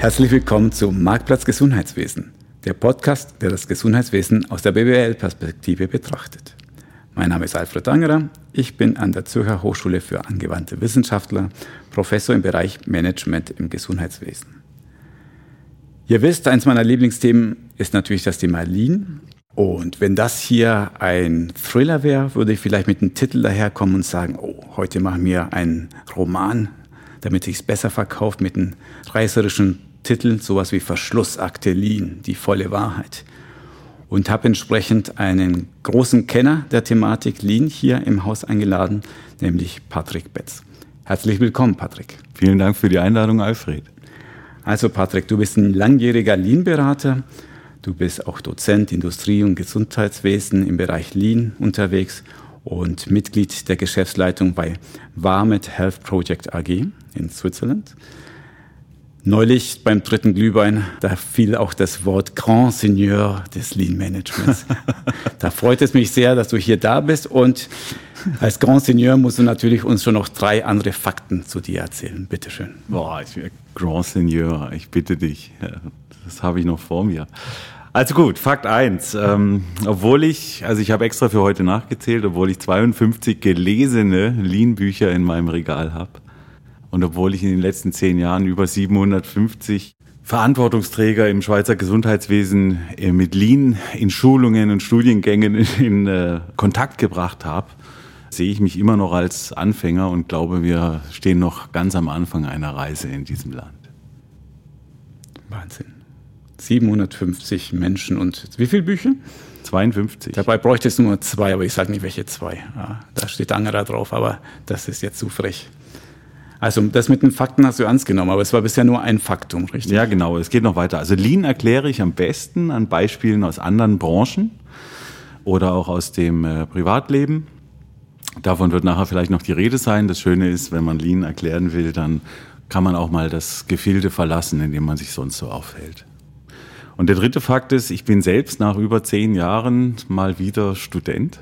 Herzlich willkommen zu Marktplatz Gesundheitswesen, der Podcast, der das Gesundheitswesen aus der BWL-Perspektive betrachtet. Mein Name ist Alfred Angerer, ich bin an der Zürcher Hochschule für angewandte Wissenschaftler, Professor im Bereich Management im Gesundheitswesen. Ihr wisst, eins meiner Lieblingsthemen ist natürlich das Thema Lean. Und wenn das hier ein Thriller wäre, würde ich vielleicht mit einem Titel daherkommen und sagen, oh, heute machen wir einen Roman, damit sich es besser verkauft, mit einem reißerischen Titel, sowas wie Verschlussakte Lean, die volle Wahrheit. Und habe entsprechend einen großen Kenner der Thematik Lean hier im Haus eingeladen, nämlich Patrick Betz. Herzlich willkommen, Patrick. Vielen Dank für die Einladung, Alfred. Also, Patrick, du bist ein langjähriger Lean-Berater. Du bist auch Dozent Industrie- und Gesundheitswesen im Bereich Lean unterwegs und Mitglied der Geschäftsleitung bei Warmet Health Project AG in Switzerland. Neulich beim dritten Glühwein, da fiel auch das Wort Grand Seigneur des Lean Managements. da freut es mich sehr, dass du hier da bist und als Grand Seigneur musst du natürlich uns schon noch drei andere Fakten zu dir erzählen. Bitte schön. Boah, ich bin Grand Seigneur, ich bitte dich. Das habe ich noch vor mir. Also gut, Fakt eins. Ähm, obwohl ich, also ich habe extra für heute nachgezählt, obwohl ich 52 gelesene Lean-Bücher in meinem Regal habe, und obwohl ich in den letzten zehn Jahren über 750 Verantwortungsträger im Schweizer Gesundheitswesen äh, mit Lean in Schulungen und Studiengängen in äh, Kontakt gebracht habe, sehe ich mich immer noch als Anfänger und glaube, wir stehen noch ganz am Anfang einer Reise in diesem Land. Wahnsinn. 750 Menschen und wie viele Bücher? 52. Dabei bräuchte es nur zwei, aber ich sage nicht, welche zwei. Ja, da steht Angerer drauf, aber das ist jetzt zu frech. Also das mit den Fakten hast du ernst genommen, aber es war bisher nur ein Faktum, richtig? Ja, genau. Es geht noch weiter. Also Lean erkläre ich am besten an Beispielen aus anderen Branchen oder auch aus dem äh, Privatleben. Davon wird nachher vielleicht noch die Rede sein. Das Schöne ist, wenn man Lean erklären will, dann kann man auch mal das Gefilde verlassen, in dem man sich sonst so aufhält. Und der dritte Fakt ist, ich bin selbst nach über zehn Jahren mal wieder Student.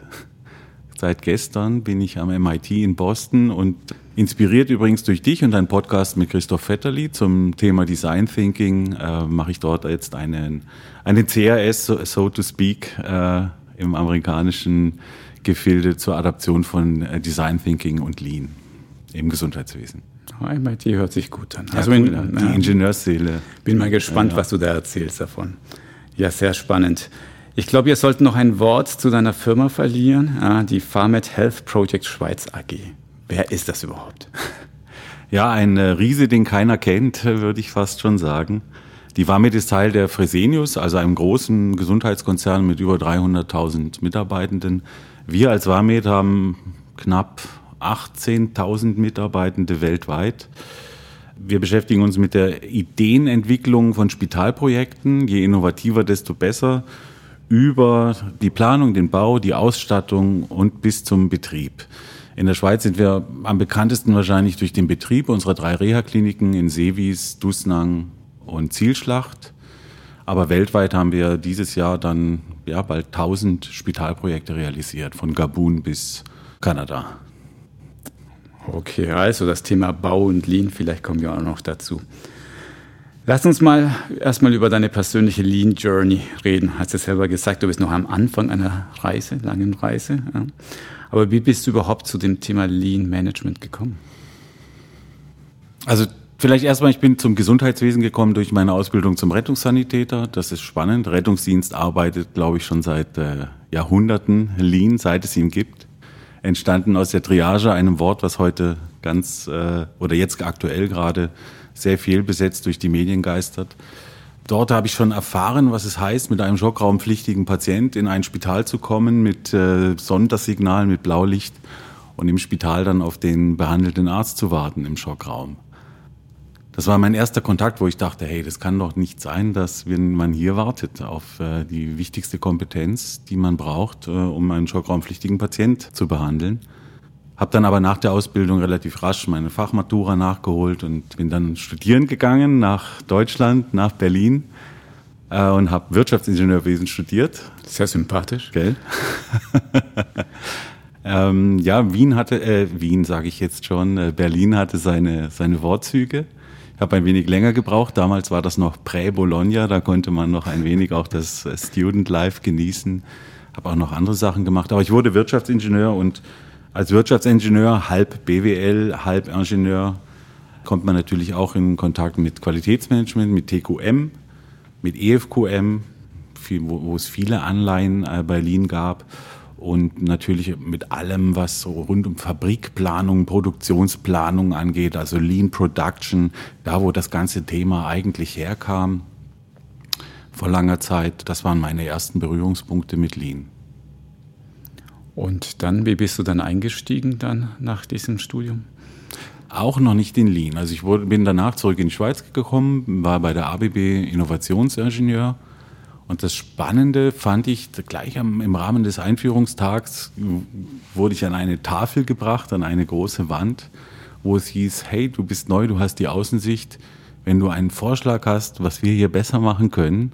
Seit gestern bin ich am MIT in Boston und inspiriert übrigens durch dich und deinen Podcast mit Christoph Vetterli zum Thema Design Thinking äh, mache ich dort jetzt einen, einen CRS, so, so to speak, äh, im amerikanischen Gefilde zur Adaption von äh, Design Thinking und Lean im Gesundheitswesen. MIT hört sich gut an. Also ja, cool, in, die Ingenieursseele. Bin mal gespannt, ja, ja. was du da erzählst davon. Ja, sehr spannend. Ich glaube, ihr sollt noch ein Wort zu deiner Firma verlieren, die Pharmet Health Project Schweiz AG. Wer ist das überhaupt? Ja, ein äh, Riese, den keiner kennt, würde ich fast schon sagen. Die Vamed ist Teil der Fresenius, also einem großen Gesundheitskonzern mit über 300.000 Mitarbeitenden. Wir als Vamed haben knapp 18.000 Mitarbeitende weltweit. Wir beschäftigen uns mit der Ideenentwicklung von Spitalprojekten. Je innovativer, desto besser über die Planung, den Bau, die Ausstattung und bis zum Betrieb. In der Schweiz sind wir am bekanntesten wahrscheinlich durch den Betrieb unserer drei Reha-Kliniken in Seewis, Dusnang und Zielschlacht. Aber weltweit haben wir dieses Jahr dann ja, bald 1000 Spitalprojekte realisiert, von Gabun bis Kanada. Okay, also das Thema Bau und Lean, vielleicht kommen wir auch noch dazu. Lass uns mal erstmal über deine persönliche Lean Journey reden. Hast du selber gesagt, du bist noch am Anfang einer Reise, langen Reise. Ja. Aber wie bist du überhaupt zu dem Thema Lean Management gekommen? Also vielleicht erstmal, ich bin zum Gesundheitswesen gekommen durch meine Ausbildung zum Rettungssanitäter. Das ist spannend. Rettungsdienst arbeitet, glaube ich, schon seit äh, Jahrhunderten Lean, seit es ihn gibt. Entstanden aus der Triage, einem Wort, was heute ganz äh, oder jetzt aktuell gerade sehr viel besetzt durch die Medien geistert. Dort habe ich schon erfahren, was es heißt, mit einem schockraumpflichtigen Patient in ein Spital zu kommen, mit äh, Sondersignalen, mit Blaulicht und im Spital dann auf den behandelten Arzt zu warten im Schockraum. Das war mein erster Kontakt, wo ich dachte, hey, das kann doch nicht sein, dass wenn man hier wartet auf äh, die wichtigste Kompetenz, die man braucht, äh, um einen schockraumpflichtigen Patient zu behandeln. Habe dann aber nach der Ausbildung relativ rasch meine Fachmatura nachgeholt und bin dann studieren gegangen nach Deutschland, nach Berlin äh, und habe Wirtschaftsingenieurwesen studiert. Sehr sympathisch. Gell? ähm, ja, Wien hatte, äh, Wien sage ich jetzt schon, äh, Berlin hatte seine, seine Vorzüge. habe ein wenig länger gebraucht. Damals war das noch Prä-Bologna, da konnte man noch ein wenig auch das Student Life genießen. Habe auch noch andere Sachen gemacht, aber ich wurde Wirtschaftsingenieur und als Wirtschaftsingenieur, halb BWL, halb Ingenieur, kommt man natürlich auch in Kontakt mit Qualitätsmanagement, mit TQM, mit EFQM, wo, wo es viele Anleihen äh, bei Lean gab und natürlich mit allem, was so rund um Fabrikplanung, Produktionsplanung angeht, also Lean Production, da wo das ganze Thema eigentlich herkam vor langer Zeit, das waren meine ersten Berührungspunkte mit Lean. Und dann, wie bist du dann eingestiegen dann nach diesem Studium? Auch noch nicht in Lean. Also ich wurde, bin danach zurück in die Schweiz gekommen, war bei der ABB Innovationsingenieur und das Spannende fand ich gleich im Rahmen des Einführungstags wurde ich an eine Tafel gebracht, an eine große Wand, wo es hieß, hey, du bist neu, du hast die Außensicht. Wenn du einen Vorschlag hast, was wir hier besser machen können,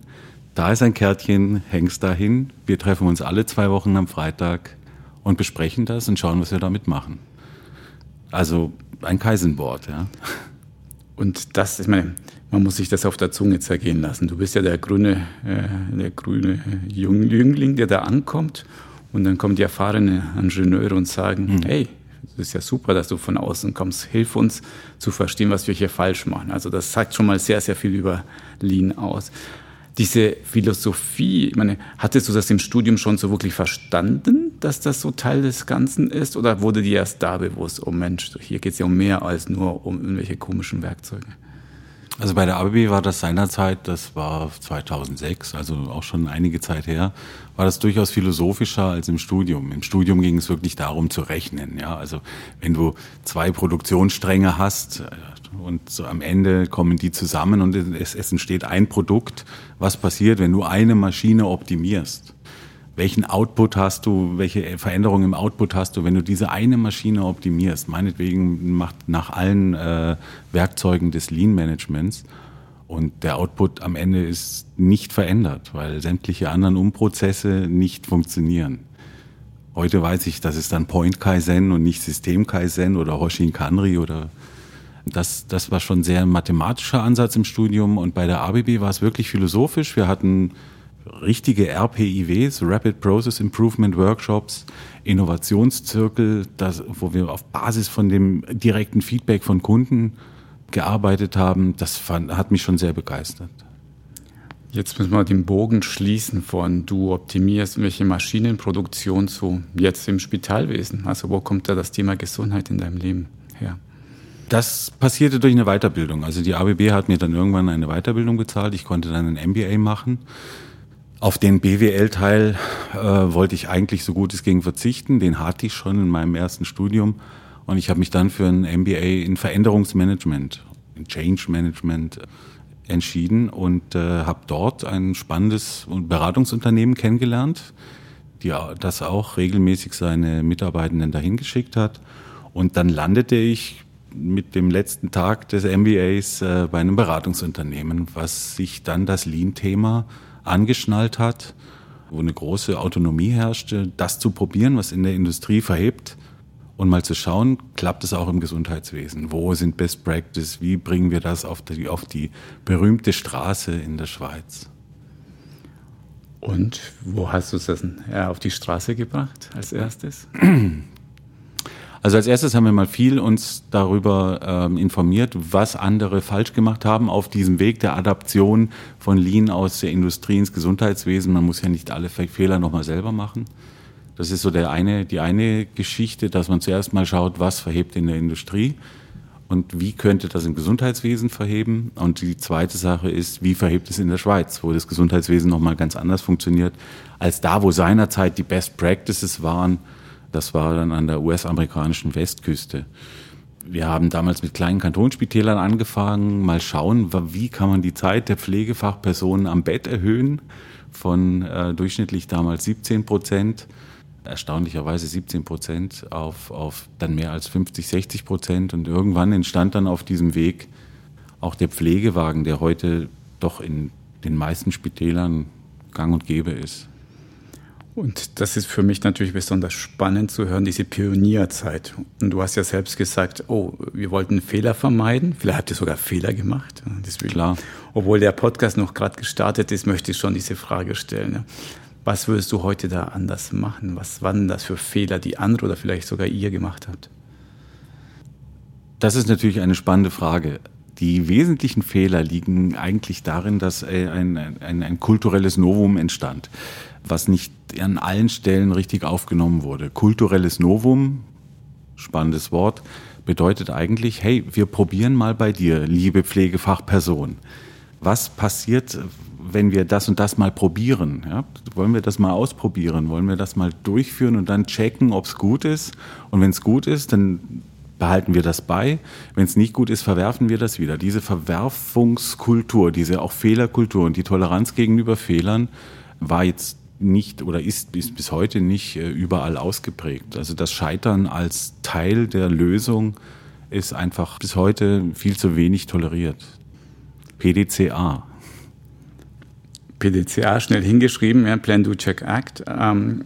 da ist ein Kärtchen, hängst dahin. Wir treffen uns alle zwei Wochen am Freitag und besprechen das und schauen, was wir damit machen. Also ein Kaisenwort, ja. Und das, ich meine, man muss sich das auf der Zunge zergehen lassen. Du bist ja der grüne, äh, der grüne Jüngling, der da ankommt. Und dann kommen die erfahrenen Ingenieure und sagen, mhm. hey, das ist ja super, dass du von außen kommst. Hilf uns zu verstehen, was wir hier falsch machen. Also das sagt schon mal sehr, sehr viel über Lean aus. Diese Philosophie, ich meine, hattest du das im Studium schon so wirklich verstanden, dass das so Teil des Ganzen ist? Oder wurde dir erst da bewusst, oh Mensch, hier geht es ja um mehr als nur um irgendwelche komischen Werkzeuge? Also bei der ABB war das seinerzeit, das war 2006, also auch schon einige Zeit her, war das durchaus philosophischer als im Studium. Im Studium ging es wirklich darum zu rechnen. Ja, also wenn du zwei Produktionsstränge hast äh, und so am Ende kommen die zusammen und es, es entsteht ein Produkt, was passiert, wenn du eine Maschine optimierst? Welchen Output hast du, welche Veränderungen im Output hast du, wenn du diese eine Maschine optimierst. Meinetwegen macht nach allen äh, Werkzeugen des Lean-Managements und der Output am Ende ist nicht verändert, weil sämtliche anderen Umprozesse nicht funktionieren. Heute weiß ich, das ist dann Point Kaizen und nicht System Kaizen oder Hoshin Kanri oder das, das war schon sehr mathematischer Ansatz im Studium und bei der ABB war es wirklich philosophisch. Wir hatten richtige RPIWs, Rapid Process Improvement Workshops, Innovationszirkel, das, wo wir auf Basis von dem direkten Feedback von Kunden gearbeitet haben, das fand, hat mich schon sehr begeistert. Jetzt müssen wir den Bogen schließen von du optimierst welche Maschinenproduktion zu jetzt im Spitalwesen. Also wo kommt da das Thema Gesundheit in deinem Leben her? Das passierte durch eine Weiterbildung. Also die ABB hat mir dann irgendwann eine Weiterbildung bezahlt. Ich konnte dann ein MBA machen auf den BWL-Teil äh, wollte ich eigentlich so gut es ging verzichten. Den hatte ich schon in meinem ersten Studium. Und ich habe mich dann für ein MBA in Veränderungsmanagement, in Change Management entschieden und äh, habe dort ein spannendes Beratungsunternehmen kennengelernt, die, das auch regelmäßig seine Mitarbeitenden dahin geschickt hat. Und dann landete ich mit dem letzten Tag des MBAs äh, bei einem Beratungsunternehmen, was sich dann das Lean-Thema angeschnallt hat, wo eine große Autonomie herrschte, das zu probieren, was in der Industrie verhebt und mal zu schauen, klappt es auch im Gesundheitswesen? Wo sind Best Practice? Wie bringen wir das auf die, auf die berühmte Straße in der Schweiz? Und wo hast du es das auf die Straße gebracht als erstes? Also als erstes haben wir mal viel uns darüber ähm, informiert, was andere falsch gemacht haben auf diesem Weg der Adaption von Lean aus der Industrie ins Gesundheitswesen. Man muss ja nicht alle Fehler nochmal selber machen. Das ist so der eine, die eine Geschichte, dass man zuerst mal schaut, was verhebt in der Industrie und wie könnte das im Gesundheitswesen verheben. Und die zweite Sache ist, wie verhebt es in der Schweiz, wo das Gesundheitswesen nochmal ganz anders funktioniert, als da, wo seinerzeit die Best Practices waren das war dann an der US-amerikanischen Westküste. Wir haben damals mit kleinen Kantonsspitälern angefangen, mal schauen, wie kann man die Zeit der Pflegefachpersonen am Bett erhöhen von äh, durchschnittlich damals 17 Prozent, erstaunlicherweise 17 Prozent auf, auf dann mehr als 50, 60 Prozent. Und irgendwann entstand dann auf diesem Weg auch der Pflegewagen, der heute doch in den meisten Spitälern gang und gäbe ist. Und das ist für mich natürlich besonders spannend zu hören, diese Pionierzeit. Und du hast ja selbst gesagt, oh, wir wollten Fehler vermeiden. Vielleicht habt ihr sogar Fehler gemacht. Deswegen, Klar. Obwohl der Podcast noch gerade gestartet ist, möchte ich schon diese Frage stellen. Was würdest du heute da anders machen? Was waren das für Fehler, die andere oder vielleicht sogar ihr gemacht habt? Das ist natürlich eine spannende Frage. Die wesentlichen Fehler liegen eigentlich darin, dass äh, ein, ein, ein kulturelles Novum entstand, was nicht an allen Stellen richtig aufgenommen wurde. Kulturelles Novum, spannendes Wort, bedeutet eigentlich, hey, wir probieren mal bei dir, liebe Pflegefachperson. Was passiert, wenn wir das und das mal probieren? Ja? Wollen wir das mal ausprobieren? Wollen wir das mal durchführen und dann checken, ob es gut ist? Und wenn es gut ist, dann behalten wir das bei. Wenn es nicht gut ist, verwerfen wir das wieder. Diese Verwerfungskultur, diese auch Fehlerkultur und die Toleranz gegenüber Fehlern war jetzt nicht oder ist, ist bis heute nicht äh, überall ausgeprägt. Also das Scheitern als Teil der Lösung ist einfach bis heute viel zu wenig toleriert. PDCA. PDCA schnell hingeschrieben, ja, Plan, Do, Check, Act. Ähm,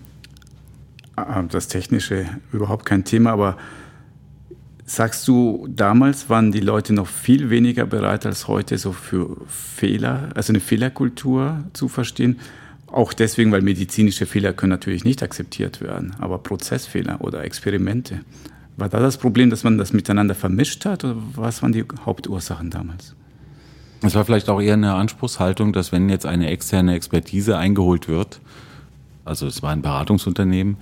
äh, das Technische überhaupt kein Thema, aber Sagst du, damals waren die Leute noch viel weniger bereit als heute, so für Fehler, also eine Fehlerkultur zu verstehen? Auch deswegen, weil medizinische Fehler können natürlich nicht akzeptiert werden, aber Prozessfehler oder Experimente. War da das Problem, dass man das miteinander vermischt hat oder was waren die Hauptursachen damals? Es war vielleicht auch eher eine Anspruchshaltung, dass wenn jetzt eine externe Expertise eingeholt wird, also es war ein Beratungsunternehmen,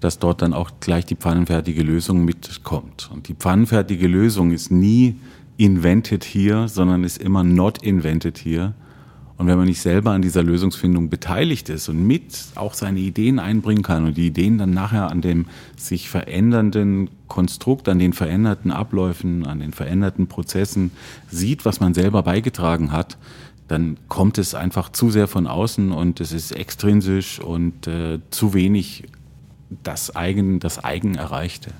dass dort dann auch gleich die pfannenfertige Lösung mitkommt. Und die pfannenfertige Lösung ist nie invented here, sondern ist immer not invented here. Und wenn man nicht selber an dieser Lösungsfindung beteiligt ist und mit auch seine Ideen einbringen kann und die Ideen dann nachher an dem sich verändernden Konstrukt, an den veränderten Abläufen, an den veränderten Prozessen sieht, was man selber beigetragen hat, dann kommt es einfach zu sehr von außen und es ist extrinsisch und äh, zu wenig das Eigen, das Eigen erreichte.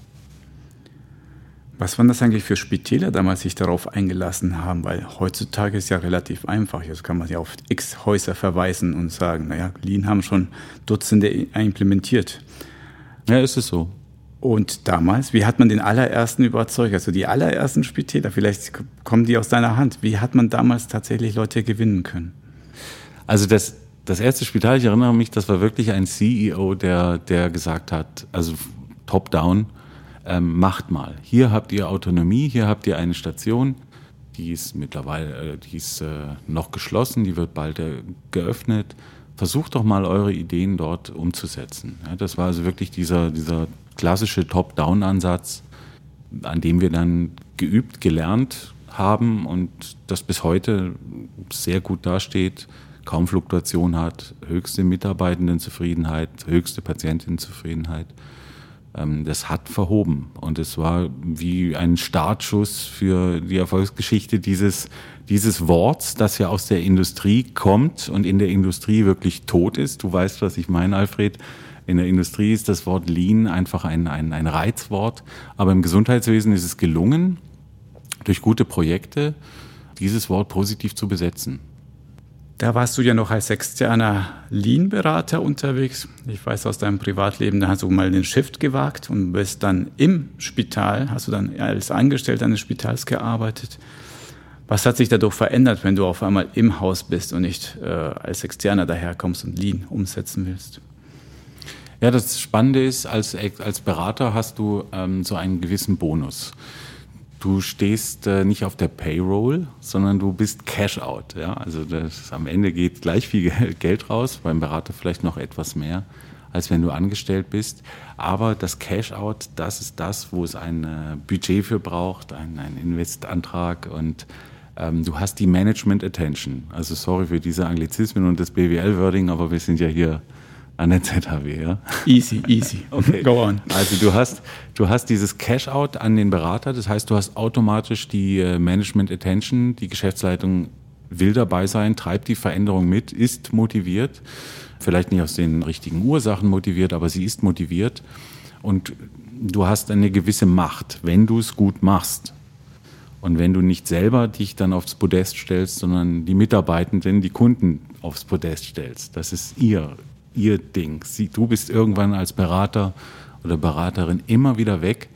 Was waren das eigentlich für Spitäler damals sich darauf eingelassen haben? Weil heutzutage ist ja relativ einfach. Jetzt kann man ja auf x Häuser verweisen und sagen, naja, Lean haben schon Dutzende implementiert. Ja, ist es so. Und damals, wie hat man den allerersten überzeugt? Also die allerersten Spitäler, vielleicht kommen die aus deiner Hand. Wie hat man damals tatsächlich Leute gewinnen können? Also das, das erste Spital, ich erinnere mich, das war wirklich ein CEO, der, der gesagt hat, also top-down, ähm, macht mal. Hier habt ihr Autonomie, hier habt ihr eine Station, die ist mittlerweile, äh, die ist äh, noch geschlossen, die wird bald äh, geöffnet. Versucht doch mal eure Ideen dort umzusetzen. Ja, das war also wirklich dieser, dieser klassische Top-Down-Ansatz, an dem wir dann geübt, gelernt haben und das bis heute sehr gut dasteht kaum Fluktuation hat, höchste Mitarbeitendenzufriedenheit, höchste Patientenzufriedenheit. Ähm, das hat verhoben und es war wie ein Startschuss für die Erfolgsgeschichte dieses, dieses Worts, das ja aus der Industrie kommt und in der Industrie wirklich tot ist. Du weißt, was ich meine, Alfred. In der Industrie ist das Wort Lean einfach ein, ein, ein Reizwort, aber im Gesundheitswesen ist es gelungen, durch gute Projekte dieses Wort positiv zu besetzen. Da warst du ja noch als externer Lean-Berater unterwegs. Ich weiß aus deinem Privatleben, da hast du mal den Shift gewagt und bist dann im Spital, hast du dann als Angestellter eines Spitals gearbeitet. Was hat sich dadurch verändert, wenn du auf einmal im Haus bist und nicht äh, als Externer daherkommst und Lean umsetzen willst? Ja, das Spannende ist, als, als Berater hast du ähm, so einen gewissen Bonus. Du stehst äh, nicht auf der Payroll, sondern du bist Cash Out. Ja? Also das, am Ende geht gleich viel Geld raus, beim Berater vielleicht noch etwas mehr, als wenn du angestellt bist. Aber das Cash Out, das ist das, wo es ein äh, Budget für braucht, ein, ein Investantrag und ähm, du hast die Management Attention. Also sorry für diese Anglizismen und das BWL-Wording, aber wir sind ja hier an der ZHW, ja? Easy, easy. Okay. Go on. Also du hast, du hast dieses Cash-out an den Berater, das heißt, du hast automatisch die äh, Management Attention, die Geschäftsleitung will dabei sein, treibt die Veränderung mit, ist motiviert, vielleicht nicht aus den richtigen Ursachen motiviert, aber sie ist motiviert und du hast eine gewisse Macht, wenn du es gut machst. Und wenn du nicht selber dich dann aufs Podest stellst, sondern die Mitarbeitenden, die Kunden aufs Podest stellst, das ist ihr ihr Ding. Sie, du bist irgendwann als Berater oder Beraterin immer wieder weg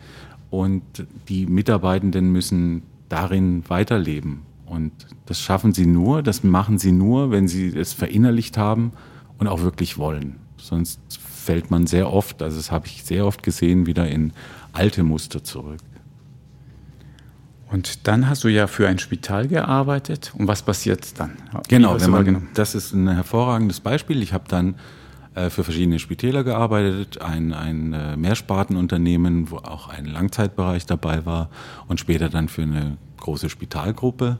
und die Mitarbeitenden müssen darin weiterleben. Und das schaffen sie nur, das machen sie nur, wenn sie es verinnerlicht haben und auch wirklich wollen. Sonst fällt man sehr oft, also das habe ich sehr oft gesehen, wieder in alte Muster zurück. Und dann hast du ja für ein Spital gearbeitet. Und was passiert dann? Genau, man, das ist ein hervorragendes Beispiel. Ich habe dann für verschiedene Spitäler gearbeitet, ein, ein äh, Mehrspartenunternehmen, wo auch ein Langzeitbereich dabei war und später dann für eine große Spitalgruppe.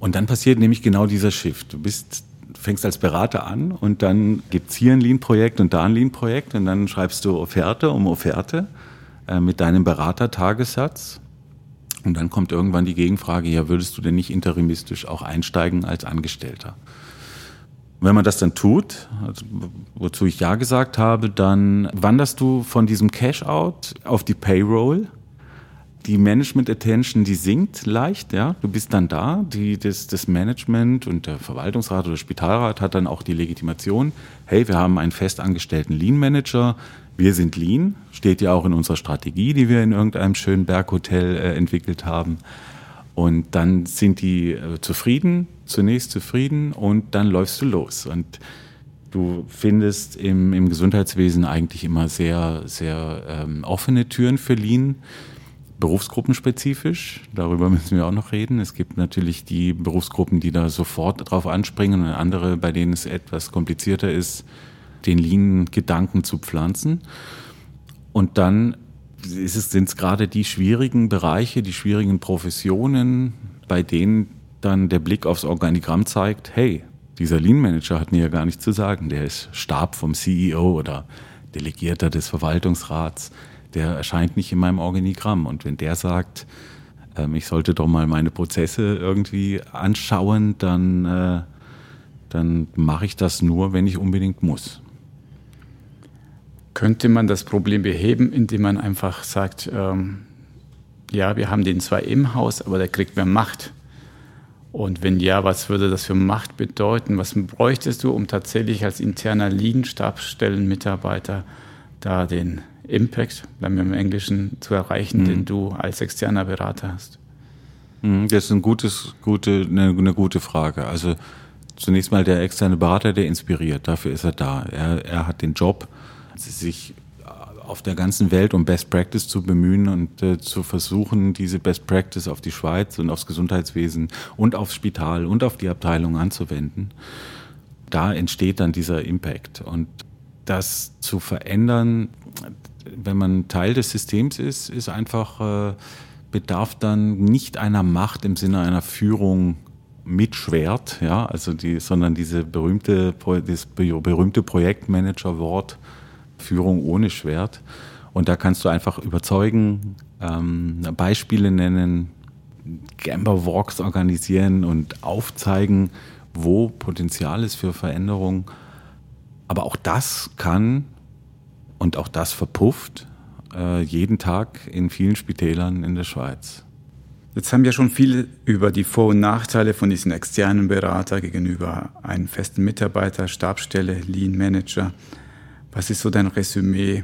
Und dann passiert nämlich genau dieser Shift. Du bist fängst als Berater an und dann gibt es hier ein Lean-Projekt und da ein Lean-Projekt und dann schreibst du Offerte um Offerte äh, mit deinem Beratertagessatz. Und dann kommt irgendwann die Gegenfrage, ja, würdest du denn nicht interimistisch auch einsteigen als Angestellter? Wenn man das dann tut, also wozu ich Ja gesagt habe, dann wanderst du von diesem Cash-out auf die Payroll. Die Management-Attention, die sinkt leicht, ja. Du bist dann da. Die, das, das Management und der Verwaltungsrat oder Spitalrat hat dann auch die Legitimation. Hey, wir haben einen festangestellten Lean-Manager. Wir sind Lean. Steht ja auch in unserer Strategie, die wir in irgendeinem schönen Berghotel äh, entwickelt haben. Und dann sind die äh, zufrieden, zunächst zufrieden und dann läufst du los. Und du findest im, im Gesundheitswesen eigentlich immer sehr, sehr ähm, offene Türen für Lean, berufsgruppenspezifisch. Darüber müssen wir auch noch reden. Es gibt natürlich die Berufsgruppen, die da sofort drauf anspringen und andere, bei denen es etwas komplizierter ist, den Lean-Gedanken zu pflanzen. Und dann sind es gerade die schwierigen Bereiche, die schwierigen Professionen, bei denen dann der Blick aufs Organigramm zeigt, hey, dieser Lean Manager hat mir ja gar nichts zu sagen. Der ist Stab vom CEO oder Delegierter des Verwaltungsrats. Der erscheint nicht in meinem Organigramm. Und wenn der sagt, ähm, ich sollte doch mal meine Prozesse irgendwie anschauen, dann, äh, dann mache ich das nur, wenn ich unbedingt muss. Könnte man das Problem beheben, indem man einfach sagt, ähm, ja, wir haben den zwar im Haus, aber der kriegt mehr Macht. Und wenn ja, was würde das für Macht bedeuten? Was bräuchtest du, um tatsächlich als interner Lean-Stabsstellenmitarbeiter da den Impact, bleiben wir im Englischen, zu erreichen, mhm. den du als externer Berater hast? Mhm, das ist ein gutes, gute, eine, eine gute Frage. Also zunächst mal der externe Berater, der inspiriert, dafür ist er da. Er, er hat den Job, sich auf der ganzen Welt um Best Practice zu bemühen und äh, zu versuchen, diese Best Practice auf die Schweiz und aufs Gesundheitswesen und aufs Spital und auf die Abteilung anzuwenden. Da entsteht dann dieser Impact. Und das zu verändern, wenn man Teil des Systems ist, ist einfach, äh, bedarf dann nicht einer Macht im Sinne einer Führung mit Schwert, ja, also die, sondern diese berühmte, das berühmte Projektmanager-Wort, Führung ohne Schwert. Und da kannst du einfach überzeugen, ähm, Beispiele nennen, Gamba Walks organisieren und aufzeigen, wo Potenzial ist für Veränderung. Aber auch das kann und auch das verpufft äh, jeden Tag in vielen Spitälern in der Schweiz. Jetzt haben wir schon viel über die Vor- und Nachteile von diesen externen Berater gegenüber einem festen Mitarbeiter, Stabstelle, Lean Manager was ist so dein Resümee?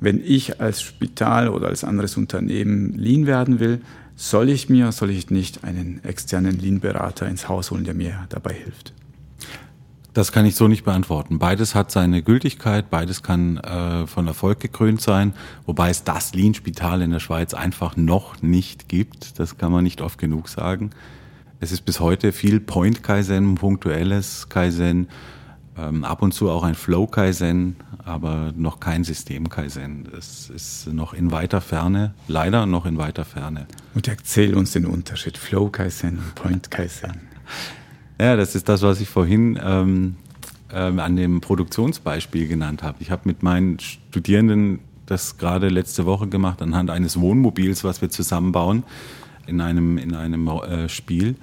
Wenn ich als Spital oder als anderes Unternehmen Lean werden will, soll ich mir, soll ich nicht einen externen Lean-Berater ins Haus holen, der mir dabei hilft? Das kann ich so nicht beantworten. Beides hat seine Gültigkeit, beides kann äh, von Erfolg gekrönt sein, wobei es das Lean-Spital in der Schweiz einfach noch nicht gibt. Das kann man nicht oft genug sagen. Es ist bis heute viel Point-Kaizen, punktuelles Kaizen, ähm, ab und zu auch ein Flow-Kaizen, aber noch kein System-Kaizen. Es ist noch in weiter Ferne, leider noch in weiter Ferne. Und erzähl uns den Unterschied Flow-Kaizen und Point-Kaizen. ja, das ist das, was ich vorhin ähm, ähm, an dem Produktionsbeispiel genannt habe. Ich habe mit meinen Studierenden das gerade letzte Woche gemacht anhand eines Wohnmobils, was wir zusammenbauen in einem, in einem äh, Spiel.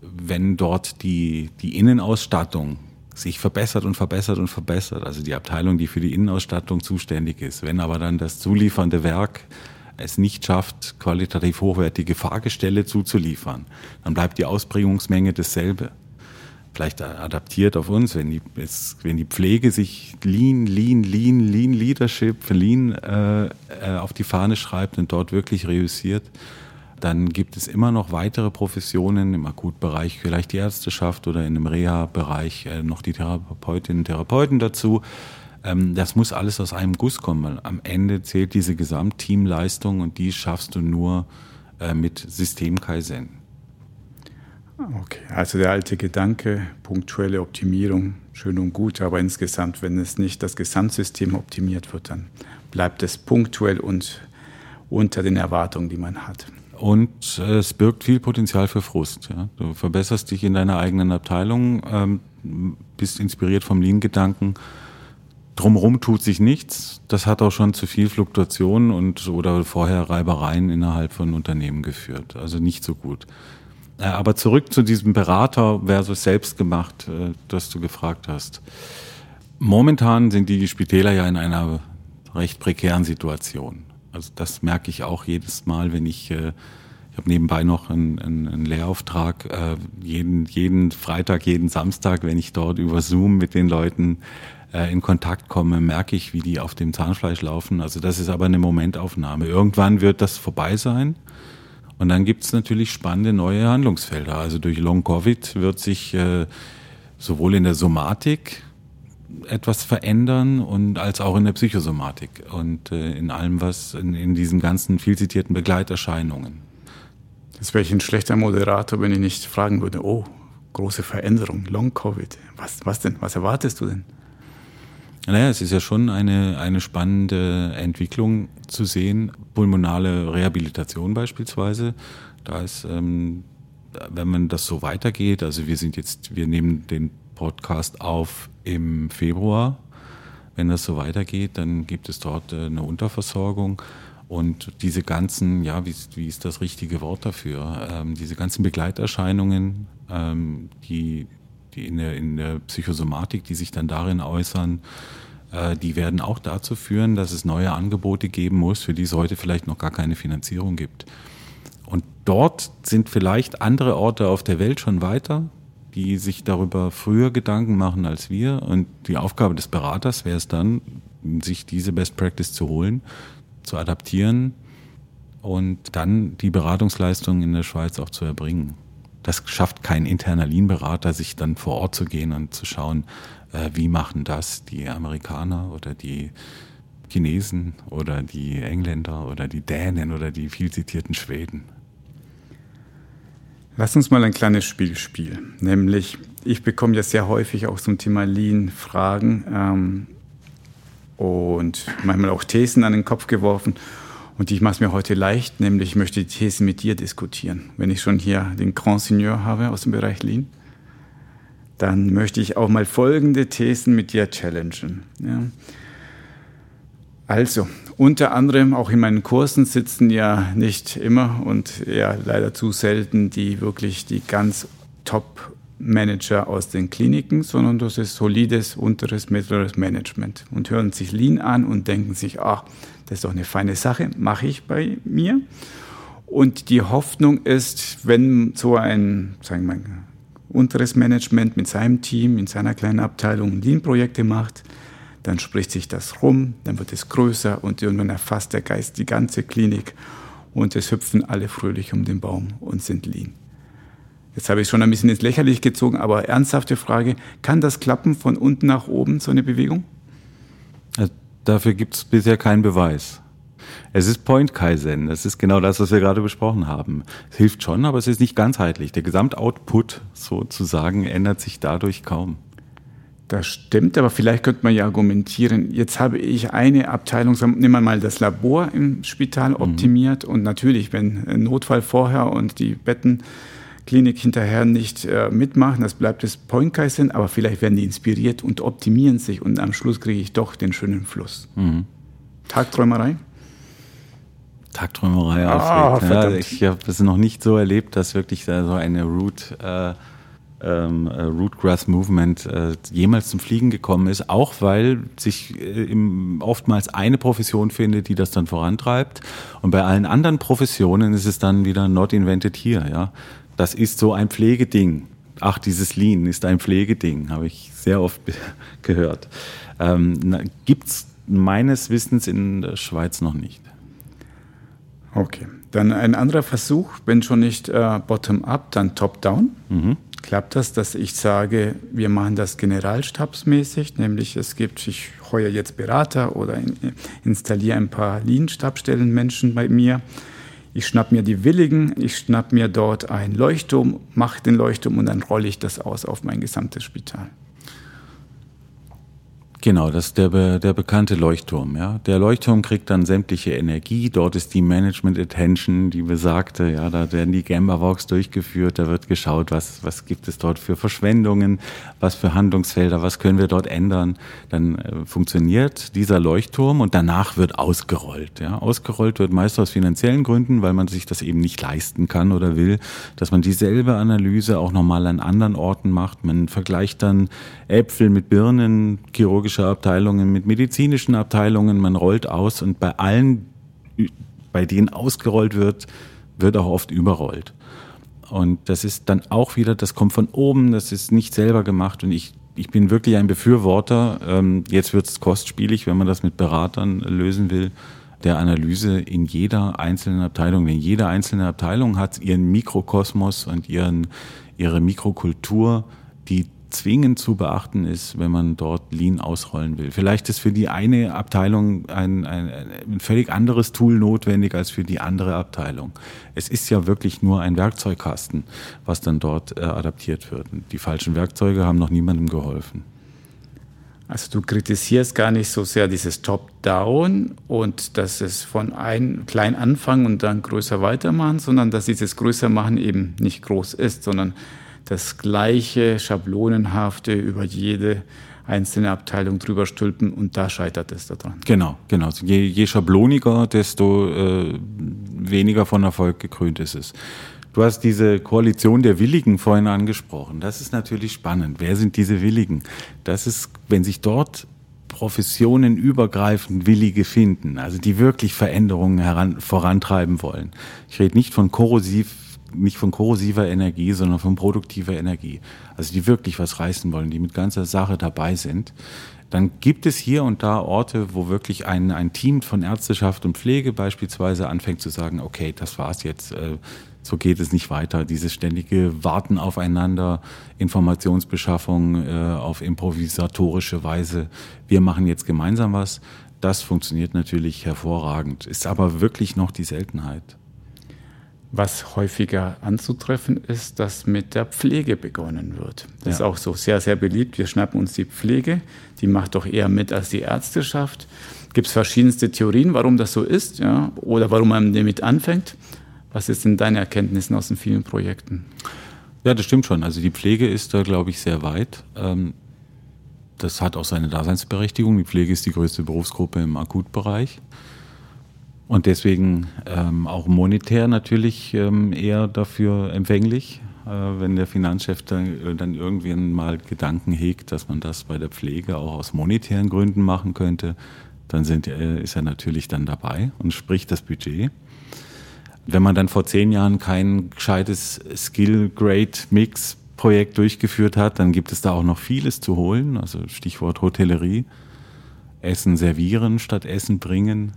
Wenn dort die, die Innenausstattung sich verbessert und verbessert und verbessert. Also die Abteilung, die für die Innenausstattung zuständig ist. Wenn aber dann das zuliefernde Werk es nicht schafft, qualitativ hochwertige Fahrgestelle zuzuliefern, dann bleibt die Ausbringungsmenge dasselbe. vielleicht adaptiert auf uns, wenn die, wenn die Pflege sich Lean, Lean, Lean, Lean Leadership, Lean äh, äh, auf die Fahne schreibt und dort wirklich reüssiert, dann gibt es immer noch weitere Professionen im Akutbereich, vielleicht die Ärzteschaft oder in einem Reha-Bereich äh, noch die Therapeutinnen und Therapeuten dazu. Ähm, das muss alles aus einem Guss kommen, weil am Ende zählt diese Gesamtteamleistung und die schaffst du nur äh, mit System Kaizen. Okay, also der alte Gedanke, punktuelle Optimierung, schön und gut, aber insgesamt, wenn es nicht das Gesamtsystem optimiert wird, dann bleibt es punktuell und unter den Erwartungen, die man hat. Und äh, es birgt viel Potenzial für Frust. Ja? Du verbesserst dich in deiner eigenen Abteilung, ähm, bist inspiriert vom Lean-Gedanken. Drumherum tut sich nichts. Das hat auch schon zu viel Fluktuation und oder vorher Reibereien innerhalb von Unternehmen geführt. Also nicht so gut. Äh, aber zurück zu diesem Berater versus selbstgemacht, äh, das du gefragt hast. Momentan sind die Spitäler ja in einer recht prekären Situation. Also das merke ich auch jedes Mal, wenn ich, äh, ich habe nebenbei noch einen, einen, einen Lehrauftrag, äh, jeden, jeden Freitag, jeden Samstag, wenn ich dort über Zoom mit den Leuten äh, in Kontakt komme, merke ich, wie die auf dem Zahnfleisch laufen. Also das ist aber eine Momentaufnahme. Irgendwann wird das vorbei sein. Und dann gibt es natürlich spannende neue Handlungsfelder. Also durch Long Covid wird sich äh, sowohl in der Somatik etwas verändern und als auch in der Psychosomatik und äh, in allem, was in, in diesen ganzen viel zitierten Begleiterscheinungen. Das wäre ich ein schlechter Moderator, wenn ich nicht fragen würde, oh, große Veränderung, Long-Covid. Was, was denn? Was erwartest du denn? Naja, es ist ja schon eine, eine spannende Entwicklung zu sehen. Pulmonale Rehabilitation beispielsweise. Da ist, ähm, wenn man das so weitergeht, also wir sind jetzt, wir nehmen den Podcast auf im Februar. Wenn das so weitergeht, dann gibt es dort äh, eine Unterversorgung. Und diese ganzen, ja, wie, wie ist das richtige Wort dafür? Ähm, diese ganzen Begleiterscheinungen, ähm, die, die in, der, in der Psychosomatik, die sich dann darin äußern, äh, die werden auch dazu führen, dass es neue Angebote geben muss, für die es heute vielleicht noch gar keine Finanzierung gibt. Und dort sind vielleicht andere Orte auf der Welt schon weiter, die sich darüber früher Gedanken machen als wir. Und die Aufgabe des Beraters wäre es dann, sich diese Best Practice zu holen, zu adaptieren und dann die Beratungsleistung in der Schweiz auch zu erbringen. Das schafft kein interner Lean-Berater, sich dann vor Ort zu gehen und zu schauen, äh, wie machen das die Amerikaner oder die Chinesen oder die Engländer oder die Dänen oder die viel zitierten Schweden. Lass uns mal ein kleines Spiel spielen. Nämlich, ich bekomme ja sehr häufig auch zum Thema Lean Fragen ähm, und manchmal auch Thesen an den Kopf geworfen. Und ich mache es mir heute leicht, nämlich ich möchte die Thesen mit dir diskutieren. Wenn ich schon hier den Grand Seigneur habe aus dem Bereich Lean, dann möchte ich auch mal folgende Thesen mit dir challengen. Ja. Also, unter anderem auch in meinen Kursen sitzen ja nicht immer und ja leider zu selten die wirklich die ganz Top Manager aus den Kliniken, sondern das ist solides unteres, mittleres Management und hören sich Lean an und denken sich, ach, das ist doch eine feine Sache, mache ich bei mir. Und die Hoffnung ist, wenn so ein, sagen wir mal, unteres Management mit seinem Team in seiner kleinen Abteilung Lean-Projekte macht, dann spricht sich das rum, dann wird es größer und irgendwann erfasst der Geist die ganze Klinik und es hüpfen alle fröhlich um den Baum und sind lean. Jetzt habe ich schon ein bisschen ins Lächerliche gezogen, aber ernsthafte Frage, kann das klappen von unten nach oben, so eine Bewegung? Äh, dafür gibt es bisher keinen Beweis. Es ist Point Kaizen, das ist genau das, was wir gerade besprochen haben. Es hilft schon, aber es ist nicht ganzheitlich. Der Gesamtoutput sozusagen ändert sich dadurch kaum. Das stimmt, aber vielleicht könnte man ja argumentieren, jetzt habe ich eine Abteilung, nehmen wir mal das Labor im Spital mhm. optimiert mhm. und natürlich, wenn ein Notfall vorher und die Bettenklinik hinterher nicht äh, mitmachen, das bleibt das Point Kaizen, aber vielleicht werden die inspiriert und optimieren sich und am Schluss kriege ich doch den schönen Fluss. Mhm. Tagträumerei? Tagträumerei, ah, ja, ich habe es noch nicht so erlebt, dass wirklich da so eine Root äh, ähm, äh, Rootgrass Movement äh, jemals zum Fliegen gekommen ist, auch weil sich äh, im, oftmals eine Profession findet, die das dann vorantreibt. Und bei allen anderen Professionen ist es dann wieder not invented here. Ja, das ist so ein Pflegeding. ach, dieses Lean ist ein Pflegeding, habe ich sehr oft gehört. Ähm, Gibt es meines Wissens in der Schweiz noch nicht. Okay, dann ein anderer Versuch, wenn schon nicht äh, bottom-up, dann top-down. Mhm. Klappt das, dass ich sage, wir machen das generalstabsmäßig, nämlich es gibt, ich heuer jetzt Berater oder in, installiere ein paar Lean-Stabstellenmenschen bei mir. Ich schnapp mir die Willigen, ich schnapp mir dort ein Leuchtturm, mache den Leuchtturm und dann rolle ich das aus auf mein gesamtes Spital. Genau, das ist der, der bekannte Leuchtturm. Ja. Der Leuchtturm kriegt dann sämtliche Energie. Dort ist die Management Attention, die besagte, ja, da werden die Gamba Walks durchgeführt, da wird geschaut, was, was gibt es dort für Verschwendungen, was für Handlungsfelder, was können wir dort ändern. Dann äh, funktioniert dieser Leuchtturm und danach wird ausgerollt. Ja. Ausgerollt wird meist aus finanziellen Gründen, weil man sich das eben nicht leisten kann oder will, dass man dieselbe Analyse auch nochmal an anderen Orten macht. Man vergleicht dann Äpfel mit Birnen, chirurgische Abteilungen mit medizinischen Abteilungen. Man rollt aus und bei allen, bei denen ausgerollt wird, wird auch oft überrollt. Und das ist dann auch wieder, das kommt von oben, das ist nicht selber gemacht und ich, ich bin wirklich ein Befürworter. Ähm, jetzt wird es kostspielig, wenn man das mit Beratern lösen will, der Analyse in jeder einzelnen Abteilung. Denn jede einzelne Abteilung hat ihren Mikrokosmos und ihren, ihre Mikrokultur, die zwingend zu beachten ist, wenn man dort Lean ausrollen will. Vielleicht ist für die eine Abteilung ein, ein, ein, völlig anderes Tool notwendig als für die andere Abteilung. Es ist ja wirklich nur ein Werkzeugkasten, was dann dort äh, adaptiert wird. Und die falschen Werkzeuge haben noch niemandem geholfen. Also du kritisierst gar nicht so sehr dieses Top-Down und dass es von ein klein anfangen und dann größer weitermachen, sondern dass dieses größer machen eben nicht groß ist, sondern das gleiche Schablonenhafte über jede einzelne Abteilung drüber stülpen und da scheitert es daran. Genau, genau. Je, je schabloniger, desto äh, weniger von Erfolg gekrönt ist es. Du hast diese Koalition der Willigen vorhin angesprochen. Das ist natürlich spannend. Wer sind diese Willigen? Das ist, wenn sich dort professionenübergreifend Willige finden, also die wirklich Veränderungen heran, vorantreiben wollen. Ich rede nicht von korrosiv nicht von korrosiver Energie, sondern von produktiver Energie. Also die wirklich was reißen wollen, die mit ganzer Sache dabei sind. Dann gibt es hier und da Orte, wo wirklich ein, ein Team von Ärzteschaft und Pflege beispielsweise anfängt zu sagen, okay, das war's jetzt, äh, so geht es nicht weiter. Dieses ständige Warten aufeinander, Informationsbeschaffung äh, auf improvisatorische Weise, wir machen jetzt gemeinsam was, das funktioniert natürlich hervorragend, ist aber wirklich noch die Seltenheit. Was häufiger anzutreffen ist, dass mit der Pflege begonnen wird. Das ja. ist auch so sehr, sehr beliebt. Wir schnappen uns die Pflege, die macht doch eher mit als die Ärzteschaft. Gibt es verschiedenste Theorien, warum das so ist ja, oder warum man damit anfängt. Was ist denn deine Erkenntnissen aus den vielen Projekten? Ja, das stimmt schon. Also die Pflege ist da, glaube ich, sehr weit. Ähm, das hat auch seine Daseinsberechtigung. Die Pflege ist die größte Berufsgruppe im Akutbereich. Und deswegen ähm, auch monetär natürlich ähm, eher dafür empfänglich, äh, wenn der Finanzchef dann, äh, dann irgendwann mal Gedanken hegt, dass man das bei der Pflege auch aus monetären Gründen machen könnte, dann sind, äh, ist er natürlich dann dabei und spricht das Budget. Wenn man dann vor zehn Jahren kein gescheites Skill-Grade-Mix-Projekt durchgeführt hat, dann gibt es da auch noch vieles zu holen. Also Stichwort Hotellerie. Essen servieren statt Essen bringen,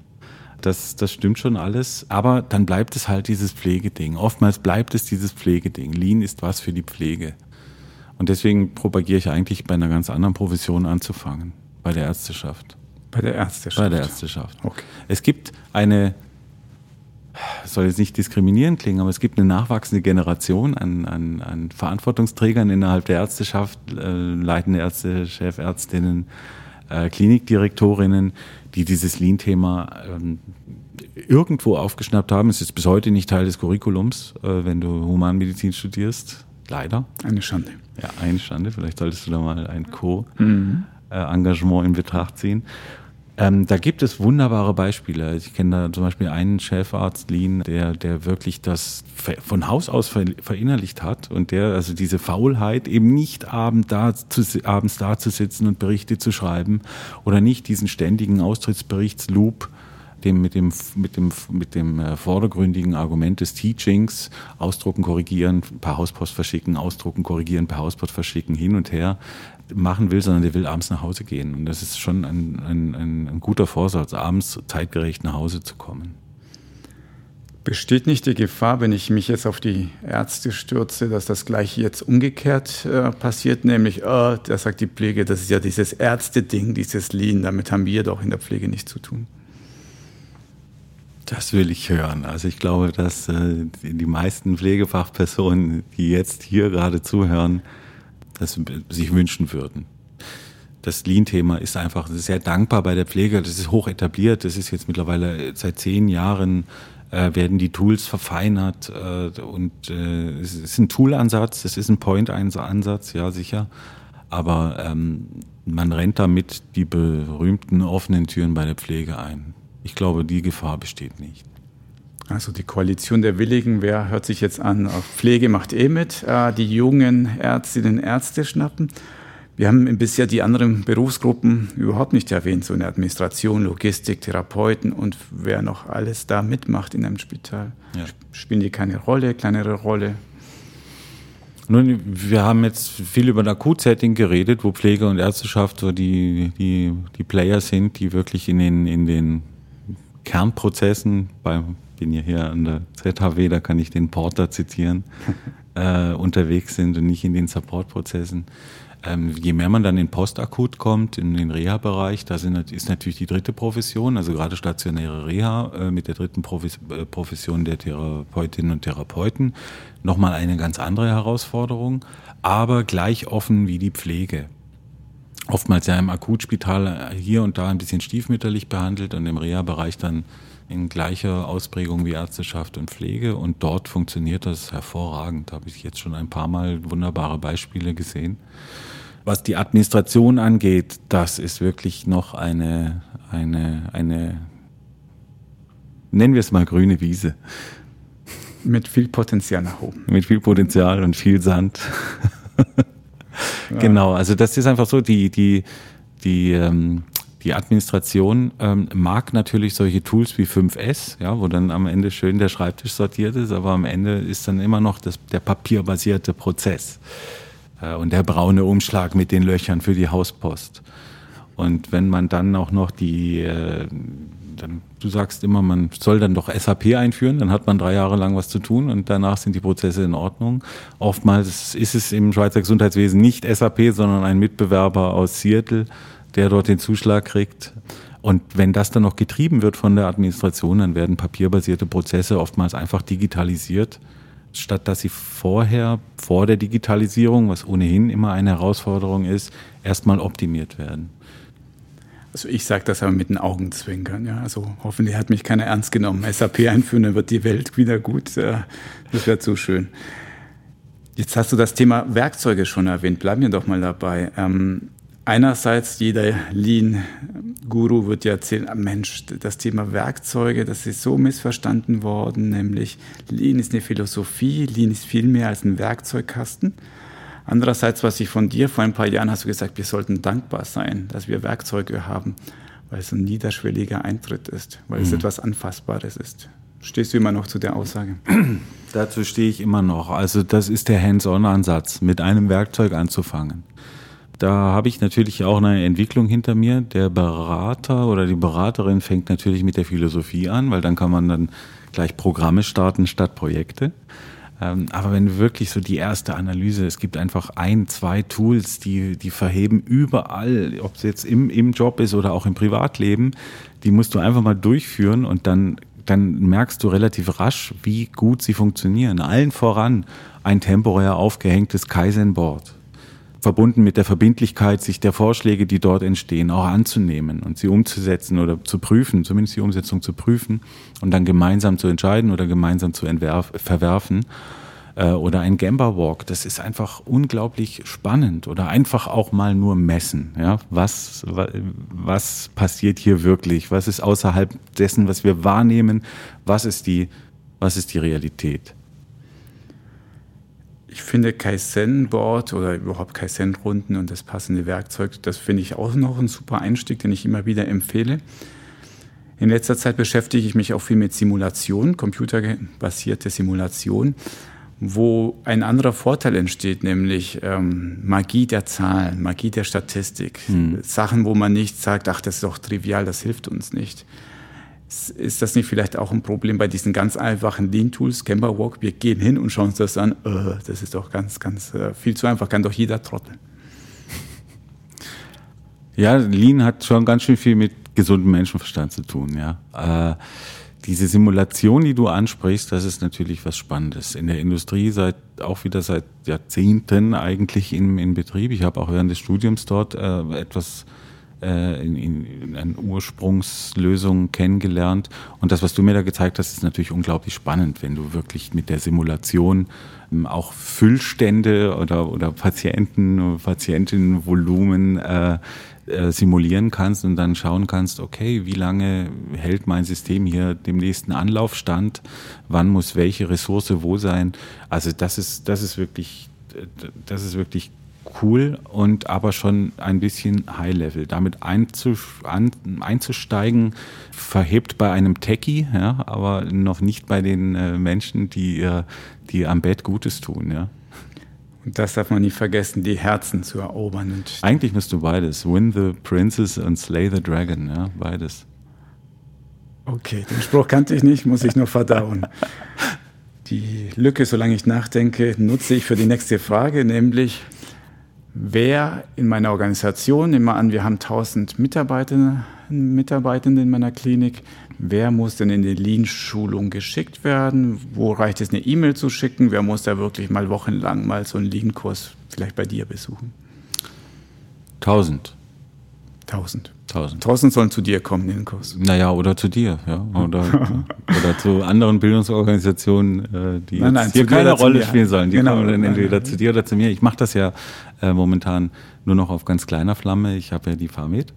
das, das stimmt schon alles. Aber dann bleibt es halt dieses Pflegeding. Oftmals bleibt es dieses Pflegeding. Lean ist was für die Pflege. Und deswegen propagiere ich eigentlich bei einer ganz anderen Profession anzufangen. Bei der Ärzteschaft. Bei der Ärzteschaft. Bei der Ärzteschaft. Okay. Es gibt eine, soll jetzt nicht diskriminierend klingen, aber es gibt eine nachwachsende Generation an, an, an Verantwortungsträgern innerhalb der Ärzteschaft, äh, leitende Ärzte, Chefärztinnen, äh, Klinikdirektorinnen, die dieses Lean-Thema ähm, irgendwo aufgeschnappt haben. Es ist bis heute nicht Teil des Curriculums, äh, wenn du Humanmedizin studierst. Leider. Eine Schande. Ja, eine Schande. Vielleicht solltest du da mal ein Co-Engagement mhm. in Betracht ziehen. Ähm, da gibt es wunderbare Beispiele. Ich kenne da zum Beispiel einen Chefarzt, Lean, der, der wirklich das von Haus aus verinnerlicht hat und der also diese Faulheit eben nicht abend da zu, abends da zu sitzen und Berichte zu schreiben oder nicht diesen ständigen Austrittsberichtsloop dem, mit dem, mit dem, mit dem äh, vordergründigen Argument des Teachings, ausdrucken, korrigieren, per Hauspost verschicken, ausdrucken, korrigieren, per Hauspost verschicken, hin und her machen will, sondern der will abends nach Hause gehen. Und das ist schon ein, ein, ein, guter Vorsatz, abends zeitgerecht nach Hause zu kommen. Besteht nicht die Gefahr, wenn ich mich jetzt auf die Ärzte stürze, dass das gleich jetzt umgekehrt äh, passiert, nämlich, oh, da sagt die Pflege, das ist ja dieses Ärzte-Ding, dieses Lean, damit haben wir doch in der Pflege nichts zu tun. Das will ich hören. Also ich glaube, dass äh, die meisten Pflegefachpersonen, die jetzt hier gerade zuhören, das sich wünschen würden. Das Lean-Thema ist einfach sehr dankbar bei der Pflege. Das ist hoch etabliert. Das ist jetzt mittlerweile seit zehn Jahren äh, werden die Tools verfeinert äh, und äh, es ist ein Tool-Ansatz, es ist ein Point-Ansatz, ja sicher, aber ähm, man rennt damit die berühmten offenen Türen bei der Pflege ein. Ich glaube, die Gefahr besteht nicht. Also die Koalition der Willigen, wer hört sich jetzt an? Pflege macht eh mit, äh, die jungen Ärztinnen und Ärzte schnappen. Wir haben bisher die anderen Berufsgruppen überhaupt nicht erwähnt, so eine Administration, Logistik, Therapeuten und wer noch alles da mitmacht in einem Spital. Ja. Spielen die keine Rolle, kleinere Rolle? Nun, wir haben jetzt viel über ein Akutsetting geredet, wo Pflege und Ärzteschaft so die, die, die Player sind, die wirklich in den, in den Kernprozessen, beim bin ja hier an der ZHW, da kann ich den Porter zitieren, äh, unterwegs sind und nicht in den Supportprozessen. Ähm, je mehr man dann in Postakut kommt, in den Reha-Bereich, da sind, ist natürlich die dritte Profession, also gerade stationäre Reha äh, mit der dritten Profis, äh, Profession der Therapeutinnen und Therapeuten, nochmal eine ganz andere Herausforderung, aber gleich offen wie die Pflege. Oftmals ja im Akutspital hier und da ein bisschen stiefmütterlich behandelt und im Reha-Bereich dann in gleicher Ausprägung wie Ärzteschaft und Pflege und dort funktioniert das hervorragend. Da habe ich jetzt schon ein paar Mal wunderbare Beispiele gesehen. Was die Administration angeht, das ist wirklich noch eine, eine, eine, nennen wir es mal grüne Wiese. Mit viel Potenzial nach oben. Mit viel Potenzial und viel Sand. Genau, also das ist einfach so, die, die, die, ähm, die Administration ähm, mag natürlich solche Tools wie 5S, ja, wo dann am Ende schön der Schreibtisch sortiert ist, aber am Ende ist dann immer noch das, der papierbasierte Prozess äh, und der braune Umschlag mit den Löchern für die Hauspost. Und wenn man dann auch noch die, äh, dann, du sagst immer, man soll dann doch SAP einführen, dann hat man drei Jahre lang was zu tun und danach sind die Prozesse in Ordnung. Oftmals ist es im Schweizer Gesundheitswesen nicht SAP, sondern ein Mitbewerber aus Seattle, der dort den Zuschlag kriegt. Und wenn das dann noch getrieben wird von der Administration, dann werden papierbasierte Prozesse oftmals einfach digitalisiert statt dass sie vorher, vor der Digitalisierung, was ohnehin immer eine Herausforderung ist, erstmal optimiert werden. Also ich sage das aber mit den Augenzwinkern. Ja. Also hoffentlich hat mich keiner ernst genommen. SAP einführen, dann wird die Welt wieder gut. Das wäre zu schön. Jetzt hast du das Thema Werkzeuge schon erwähnt. Bleiben wir doch mal dabei. Ähm, einerseits jeder Lean-Guru wird ja erzählen, ah, Mensch, das Thema Werkzeuge, das ist so missverstanden worden, nämlich Lean ist eine Philosophie, Lean ist viel mehr als ein Werkzeugkasten. Andererseits, was ich von dir vor ein paar Jahren hast du gesagt, wir sollten dankbar sein, dass wir Werkzeuge haben, weil es ein niederschwelliger Eintritt ist, weil mhm. es etwas Anfassbares ist. Stehst du immer noch zu der Aussage? Dazu stehe ich immer noch. Also das ist der Hands-on-Ansatz, mit einem Werkzeug anzufangen. Da habe ich natürlich auch eine Entwicklung hinter mir. Der Berater oder die Beraterin fängt natürlich mit der Philosophie an, weil dann kann man dann gleich Programme starten statt Projekte. Ähm, aber wenn wirklich so die erste Analyse, es gibt einfach ein, zwei Tools, die, die verheben überall, ob es jetzt im, im Job ist oder auch im Privatleben, die musst du einfach mal durchführen und dann, dann merkst du relativ rasch, wie gut sie funktionieren. Allen voran ein temporär aufgehängtes Kaizen-Board verbunden mit der Verbindlichkeit, sich der Vorschläge, die dort entstehen, auch anzunehmen und sie umzusetzen oder zu prüfen, zumindest die Umsetzung zu prüfen und dann gemeinsam zu entscheiden oder gemeinsam zu verwerfen. Äh, oder ein Gamba Walk, das ist einfach unglaublich spannend oder einfach auch mal nur messen. Ja? Was, was passiert hier wirklich? Was ist außerhalb dessen, was wir wahrnehmen? Was ist die, was ist die Realität? ich finde Kaizen-Board oder überhaupt Kaizen-Runden und das passende Werkzeug, das finde ich auch noch ein super Einstieg, den ich immer wieder empfehle. In letzter Zeit beschäftige ich mich auch viel mit Simulation, computerbasierte Simulation, wo ein anderer Vorteil entsteht, nämlich ähm, Magie der Zahlen, Magie der Statistik. Hm. Sachen, wo man nicht sagt, ach, das ist doch trivial, das hilft uns nicht. Ist das nicht vielleicht auch ein Problem bei diesen ganz einfachen Lean-Tools, Camberwalk? Wir gehen hin und schauen uns das an. Uh, das ist doch ganz, ganz uh, viel zu einfach, kann doch jeder trotteln. Ja, Lean hat schon ganz schön viel mit gesundem Menschenverstand zu tun, ja. Äh, diese Simulation, die du ansprichst, das ist natürlich was Spannendes. In der Industrie seit auch wieder seit Jahrzehnten eigentlich in, in Betrieb. Ich habe auch während des Studiums dort äh, etwas äh, in, in, in eine Ursprungslösung kennengelernt. Und das, was du mir da gezeigt hast, ist natürlich unglaublich spannend, wenn du wirklich mit der Simulation ähm, auch Füllstände oder, oder Patienten, Patientinnenvolumen äh, äh, simulieren kannst und dann schauen kannst, okay, wie lange hält mein System hier dem nächsten Anlaufstand, wann muss welche Ressource wo sein. Also das ist, das ist wirklich, das ist wirklich cool und aber schon ein bisschen High-Level. Damit einzusteigen, verhebt bei einem Techie, ja, aber noch nicht bei den äh, Menschen, die, die am Bett Gutes tun. Ja. Und das darf man nie vergessen, die Herzen zu erobern. Und Eigentlich musst du beides. Win the Princess und Slay the Dragon, ja, beides. Okay, den Spruch kannte ich nicht, muss ich nur verdauen. Die Lücke, solange ich nachdenke, nutze ich für die nächste Frage, nämlich wer in meiner Organisation, nehmen wir an, wir haben 1000 Mitarbeiter, Mitarbeitende in meiner Klinik, wer muss denn in die Lean-Schulung geschickt werden? Wo reicht es, eine E-Mail zu schicken? Wer muss da wirklich mal wochenlang mal so einen Lean-Kurs vielleicht bei dir besuchen? 1000. 1000. 1000. 1000 sollen zu dir kommen in den Kurs. Naja, oder zu dir, ja. Oder, oder zu anderen Bildungsorganisationen, äh, die nein, nein, hier keine Rolle spielen sollen. Die genau. kommen dann entweder zu dir oder zu mir. Ich mache das ja äh, momentan nur noch auf ganz kleiner Flamme. Ich habe ja die Farmed.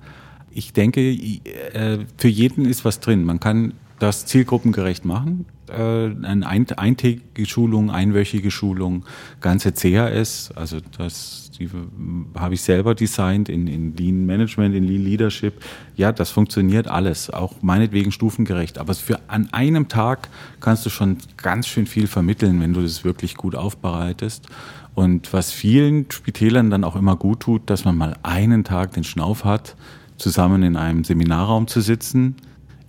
Ich denke, äh, für jeden ist was drin. Man kann das zielgruppengerecht machen. Äh, eine eintägige Schulung, einwöchige Schulung, ganze CHS, also das die habe ich selber designt in, in Lean Management, in Lean Leadership. Ja, das funktioniert alles, auch meinetwegen stufengerecht. Aber für an einem Tag kannst du schon ganz schön viel vermitteln, wenn du das wirklich gut aufbereitest. Und was vielen Spitälern dann auch immer gut tut, dass man mal einen Tag den Schnauf hat, zusammen in einem Seminarraum zu sitzen,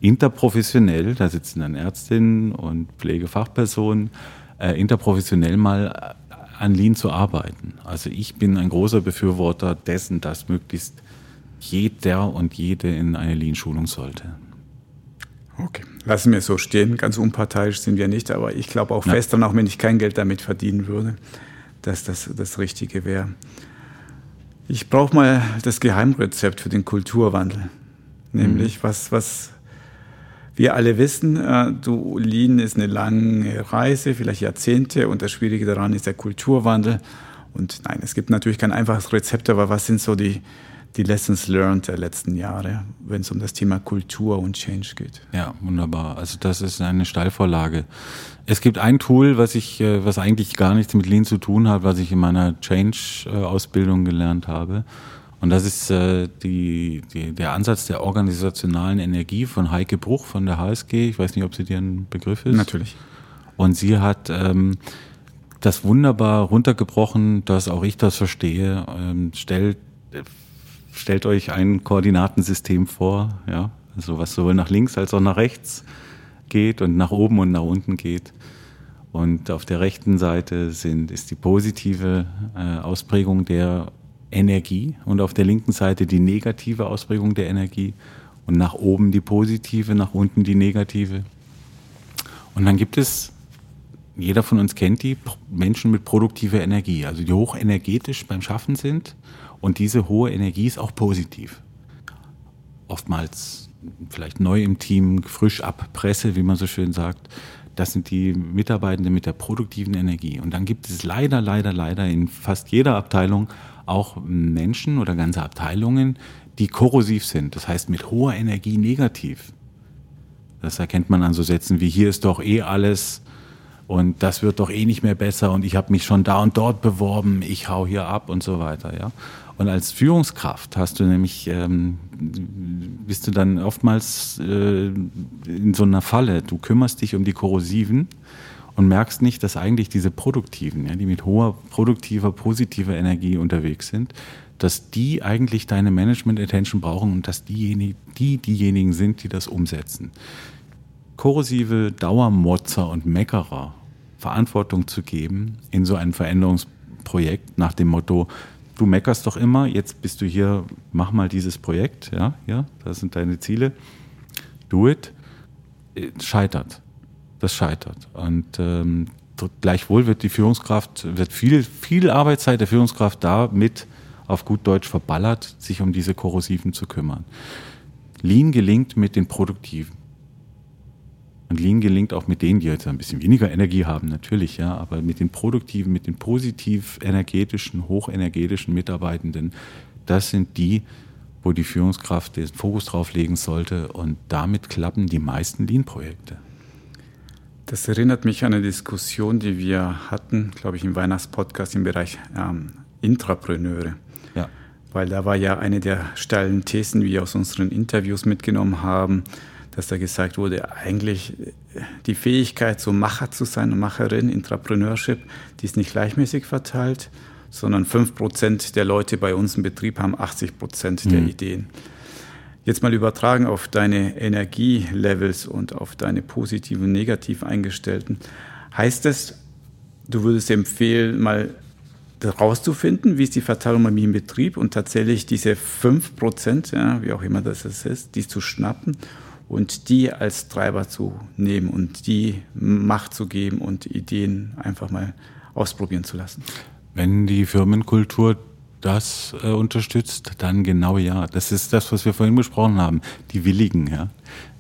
interprofessionell, da sitzen dann Ärztinnen und Pflegefachpersonen, äh, interprofessionell mal an Lean zu arbeiten. Also ich bin ein großer Befürworter dessen, dass möglichst jeder und jede in eine Lean-Schulung sollte. Okay, lassen wir es so stehen. Ganz unparteiisch sind wir nicht, aber ich glaube auch fest ja. daran, auch wenn ich kein Geld damit verdienen würde, dass das das Richtige wäre. Ich brauche mal das Geheimrezept für den Kulturwandel. Nämlich, mhm. was, was wir alle wissen, äh, du, Lean ist eine lange Reise, vielleicht Jahrzehnte und das Schwierige daran ist der Kulturwandel. Und nein, es gibt natürlich kein einfaches Rezept, aber was sind so die, die Lessons learned der letzten Jahre, wenn es um das Thema Kultur und Change geht? Ja, wunderbar. Also das ist eine Steilvorlage. Es gibt ein Tool, was ich, äh, was eigentlich gar nichts mit Lean zu tun hat, was ich in meiner Change-Ausbildung gelernt habe. Und das ist äh, die, die, der Ansatz der organisationalen Energie von Heike Bruch von der HSG. Ich weiß nicht, ob sie dir ein Begriff ist. Natürlich. Und sie hat ähm, das wunderbar runtergebrochen, dass auch ich das verstehe. Ähm, stellt, stellt euch ein Koordinatensystem vor, ja, also was sowohl nach links als auch nach rechts geht und nach oben und nach unten geht. Und auf der rechten Seite sind, ist die positive äh, Ausprägung der Energie und auf der linken Seite die negative Ausprägung der Energie und nach oben die positive, nach unten die negative. Und dann gibt es, jeder von uns kennt die, Menschen mit produktiver Energie, also die hochenergetisch beim Schaffen sind und diese hohe Energie ist auch positiv. Oftmals vielleicht neu im Team, frisch ab Presse, wie man so schön sagt. Das sind die Mitarbeitenden mit der produktiven Energie. Und dann gibt es leider, leider, leider in fast jeder Abteilung auch Menschen oder ganze Abteilungen, die korrosiv sind, das heißt mit hoher Energie negativ. Das erkennt man an so Sätzen wie hier ist doch eh alles und das wird doch eh nicht mehr besser und ich habe mich schon da und dort beworben, ich hau hier ab und so weiter, ja. Und als Führungskraft hast du nämlich, ähm, bist du dann oftmals äh, in so einer Falle. Du kümmerst dich um die Korrosiven und merkst nicht, dass eigentlich diese Produktiven, ja, die mit hoher produktiver, positiver Energie unterwegs sind, dass die eigentlich deine Management-Attention brauchen und dass diejenigen, die diejenigen sind, die das umsetzen. Korrosive Dauermotzer und Meckerer Verantwortung zu geben in so ein Veränderungsprojekt nach dem Motto, du meckerst doch immer, jetzt bist du hier, mach mal dieses Projekt, ja, ja, das sind deine Ziele, do it, scheitert. Das scheitert. Und ähm, gleichwohl wird die Führungskraft, wird viel, viel Arbeitszeit der Führungskraft damit auf gut Deutsch verballert, sich um diese Korrosiven zu kümmern. Lean gelingt mit den Produktiven. Und Lean gelingt auch mit denen, die jetzt ein bisschen weniger Energie haben, natürlich, ja, aber mit den produktiven, mit den positiv energetischen, hochenergetischen Mitarbeitenden, das sind die, wo die Führungskraft den Fokus drauf legen sollte und damit klappen die meisten Lean-Projekte. Das erinnert mich an eine Diskussion, die wir hatten, glaube ich, im Weihnachtspodcast im Bereich ähm, Intrapreneure. Ja. Weil da war ja eine der steilen Thesen, die wir aus unseren Interviews mitgenommen haben, dass da gesagt wurde, eigentlich die Fähigkeit, so Macher zu sein und Macherin, Intrapreneurship, die ist nicht gleichmäßig verteilt, sondern 5% der Leute bei uns im Betrieb haben 80% der mhm. Ideen. Jetzt mal übertragen auf deine Energielevels und auf deine positiven und negativ eingestellten. Heißt das, du würdest empfehlen, mal herauszufinden, wie ist die Verteilung bei mir im Betrieb und tatsächlich diese 5%, ja, wie auch immer das ist, die zu schnappen und die als Treiber zu nehmen und die Macht zu geben und Ideen einfach mal ausprobieren zu lassen. Wenn die Firmenkultur das äh, unterstützt, dann genau ja. Das ist das, was wir vorhin besprochen haben. Die Willigen, ja.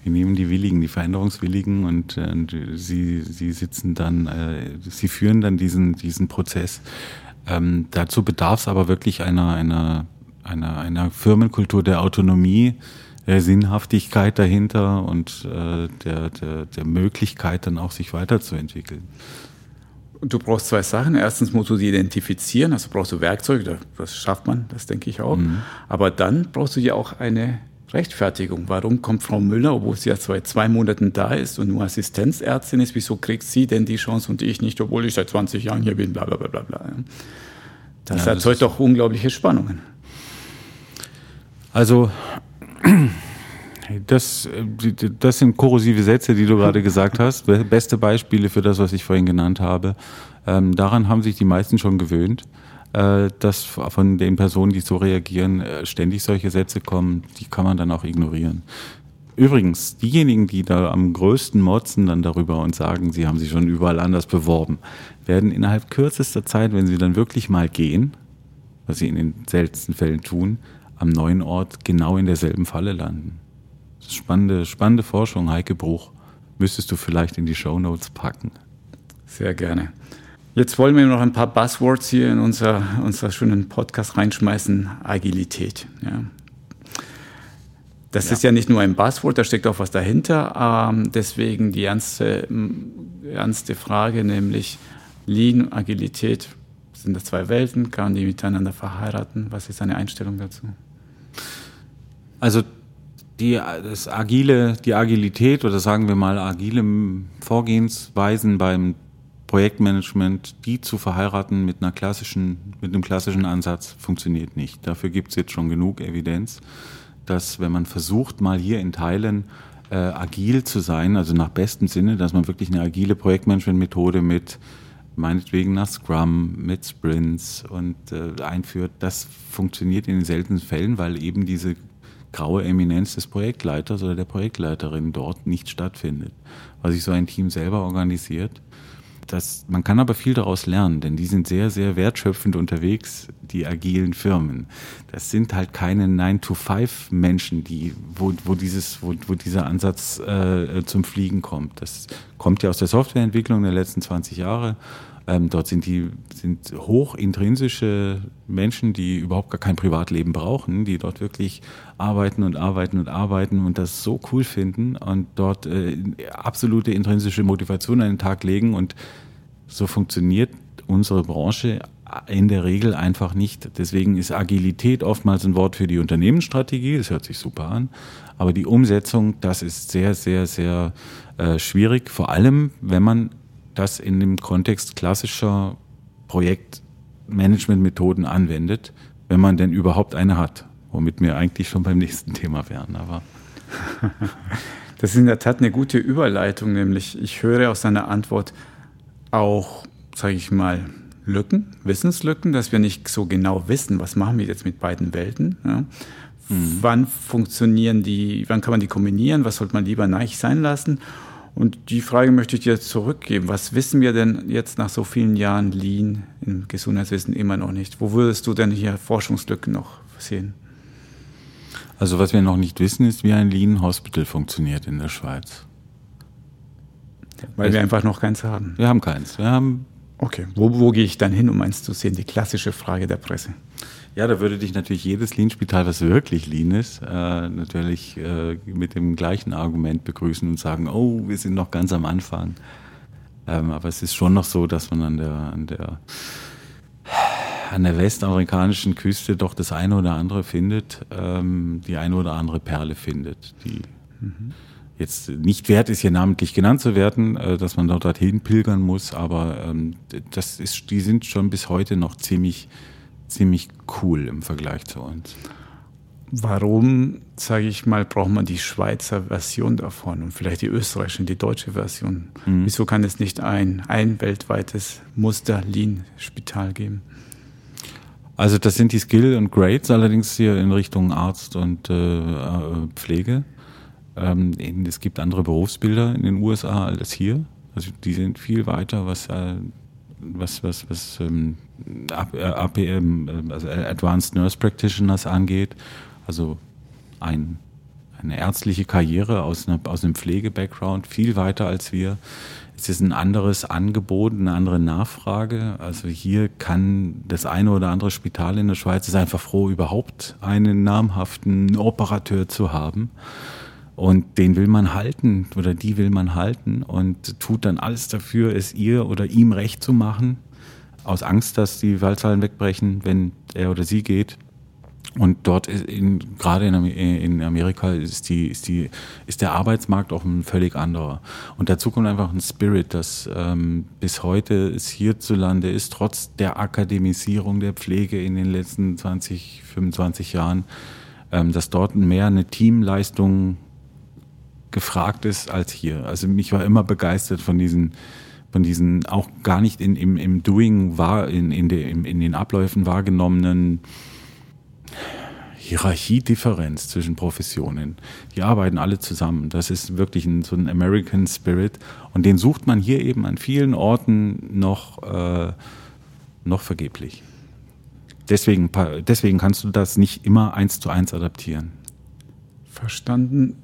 Wir nehmen die Willigen, die Veränderungswilligen und, äh, und sie, sie sitzen dann, äh, sie führen dann diesen, diesen Prozess. Ähm, dazu bedarf es aber wirklich einer, einer, einer, einer Firmenkultur der Autonomie, der Sinnhaftigkeit dahinter und äh, der, der, der Möglichkeit dann auch sich weiterzuentwickeln. Du brauchst zwei Sachen. Erstens musst du sie identifizieren, also brauchst du Werkzeuge, das schafft man, das denke ich auch. Mhm. Aber dann brauchst du ja auch eine Rechtfertigung. Warum kommt Frau Müller, obwohl sie ja seit zwei Monaten da ist und nur Assistenzärztin ist, wieso kriegt sie denn die Chance und ich nicht, obwohl ich seit 20 Jahren hier bin, bla bla bla bla. Das ja, erzeugt doch unglaubliche Spannungen. Also das, das sind korrosive Sätze, die du gerade gesagt hast. Beste Beispiele für das, was ich vorhin genannt habe. Ähm, daran haben sich die meisten schon gewöhnt, äh, dass von den Personen, die so reagieren, äh, ständig solche Sätze kommen. Die kann man dann auch ignorieren. Übrigens, diejenigen, die da am größten motzen dann darüber und sagen, sie haben sich schon überall anders beworben, werden innerhalb kürzester Zeit, wenn sie dann wirklich mal gehen, was sie in den seltensten Fällen tun, am neuen Ort genau in derselben Falle landen. Spannende, spannende Forschung, Heike Bruch. Müsstest du vielleicht in die Show Notes packen. Sehr gerne. Jetzt wollen wir noch ein paar Buzzwords hier in unser, unser schönen Podcast reinschmeißen. Agilität. Ja. Das ja. ist ja nicht nur ein Buzzword, da steckt auch was dahinter. Ähm, deswegen die ernste, ernste Frage, nämlich Lean, Agilität, sind das zwei Welten? Kann man die miteinander verheiraten? Was ist deine Einstellung dazu? Also die, das agile, die Agilität oder sagen wir mal agile Vorgehensweisen beim Projektmanagement, die zu verheiraten mit einer klassischen, mit einem klassischen Ansatz funktioniert nicht. Dafür gibt es jetzt schon genug Evidenz, dass wenn man versucht, mal hier in Teilen äh, agil zu sein, also nach bestem Sinne, dass man wirklich eine agile Projektmanagement-Methode mit meinetwegen nach Scrum, mit Sprints und äh, einführt, das funktioniert in den seltensten Fällen, weil eben diese graue Eminenz des Projektleiters oder der Projektleiterin dort nicht stattfindet. Weil sich so ein Team selber organisiert. Das, man kann aber viel daraus lernen, denn die sind sehr, sehr wertschöpfend unterwegs, die agilen Firmen. Das sind halt keine 9-to-5-Menschen, die, wo, wo, dieses, wo, wo dieser Ansatz äh, zum Fliegen kommt. Das kommt ja aus der Softwareentwicklung der letzten 20 Jahre Ähm, dort sind die sind hoch intrinsische Menschen, die überhaupt gar kein Privatleben brauchen, die dort wirklich arbeiten und arbeiten und arbeiten und das so cool finden und dort äh, absolute intrinsische Motivation an den Tag legen. Und so funktioniert unsere Branche in der Regel einfach nicht. Deswegen ist Agilität oftmals ein Wort für die Unternehmensstrategie, das hört sich super an, aber die Umsetzung, das ist sehr, sehr, sehr äh, schwierig, vor allem wenn man das in dem Kontext klassischer Projektmanagementmethoden anwendet, wenn man denn überhaupt eine hat, womit wir eigentlich schon beim nächsten Thema wären. Aber das ist in der Tat eine gute Überleitung, nämlich ich höre aus seiner Antwort auch, sage ich mal, Lücken, Wissenslücken, dass wir nicht so genau wissen, was machen wir jetzt mit beiden Welten. Ja? Mhm. Wann funktionieren die, wann kann man die kombinieren, was sollte man lieber neich sein lassen? Und die Frage möchte ich dir zurückgeben. Was wissen wir denn jetzt nach so vielen Jahren Lean im Gesundheitswesen immer noch nicht? Wo würdest du denn hier Forschungslücken noch sehen? Also was wir noch nicht wissen, ist, wie ein Lean Hospital funktioniert in der Schweiz. Weil wir einfach noch keins haben. Wir haben keins. Wir haben okay, wo, wo gehe ich dann hin, um eins zu sehen? Die klassische Frage der Presse. Ja, da würde dich natürlich jedes Lean-Spital, was wirklich Lean ist, äh, natürlich äh, mit dem gleichen Argument begrüßen und sagen, oh, wir sind noch ganz am Anfang. Ähm, aber es ist schon noch so, dass man an der, an der, an der westamerikanischen Küste doch das eine oder andere findet, ähm, die eine oder andere Perle findet, die mhm. jetzt nicht wert ist, hier namentlich genannt zu werden, äh, dass man dort dorthin pilgern muss, aber ähm, das ist, die sind schon bis heute noch ziemlich ziemlich cool im Vergleich zu uns. Warum, sage ich mal, braucht man die Schweizer Version davon und vielleicht die österreichische und die deutsche Version? Mhm. Wieso kann es nicht ein, ein weltweites Muster-Lean-Spital geben? Also das sind die Skill und Grades allerdings hier in Richtung Arzt und äh, äh Pflege. Ähm, es gibt andere Berufsbilder in den USA als hier. Also die sind viel weiter, was äh, was, was, was ähm, APM, äh, also Advanced Nurse Practitioners angeht. Also ein, eine ärztliche Karriere aus, einer, aus einem Pflege-Background, viel weiter als wir. Es ist ein anderes Angebot, eine andere Nachfrage. Also hier kann das eine oder andere Spital in der Schweiz ist einfach froh, überhaupt einen namhaften Operateur zu haben. Und den will man halten oder die will man halten und tut dann alles dafür, es ihr oder ihm recht zu machen, aus Angst, dass die Wahlzahlen wegbrechen, wenn er oder sie geht. Und dort in, gerade in Amerika ist die, ist die, ist der Arbeitsmarkt auch ein völlig anderer. Und dazu kommt einfach ein Spirit, dass ähm, bis heute es hierzulande ist, trotz der Akademisierung der Pflege in den letzten 20, 25 Jahren, ähm, dass dort mehr eine Teamleistung gefragt ist als hier. Also mich war immer begeistert von diesen, von diesen auch gar nicht in, im, im Doing war, in, in, de, in, in den Abläufen wahrgenommenen Hierarchiedifferenz zwischen Professionen. Die arbeiten alle zusammen. Das ist wirklich ein, so ein American Spirit. Und den sucht man hier eben an vielen Orten noch, äh, noch vergeblich. Deswegen, deswegen kannst du das nicht immer eins zu eins adaptieren. Verstanden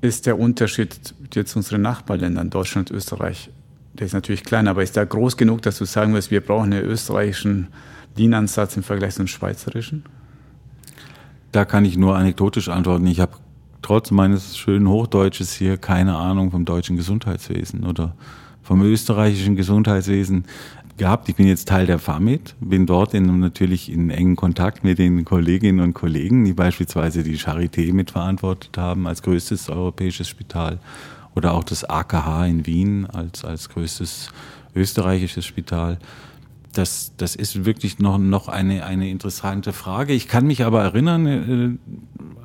ist der Unterschied jetzt unseren Nachbarländern, Deutschland Österreich, der ist natürlich klein, aber ist der groß genug, dass du sagen wirst, wir brauchen einen österreichischen DIN-Ansatz im Vergleich zum schweizerischen? Da kann ich nur anekdotisch antworten. Ich habe trotz meines schönen Hochdeutsches hier keine Ahnung vom deutschen Gesundheitswesen oder vom österreichischen Gesundheitswesen gehabt. Ich bin jetzt Teil der FAMIT, bin dort in, natürlich in engen Kontakt mit den Kolleginnen und Kollegen, die beispielsweise die Charité mitverantwortet haben als größtes europäisches Spital oder auch das AKH in Wien als, als größtes österreichisches Spital. Das, das ist wirklich noch, noch eine, eine interessante Frage. Ich kann mich aber erinnern, äh,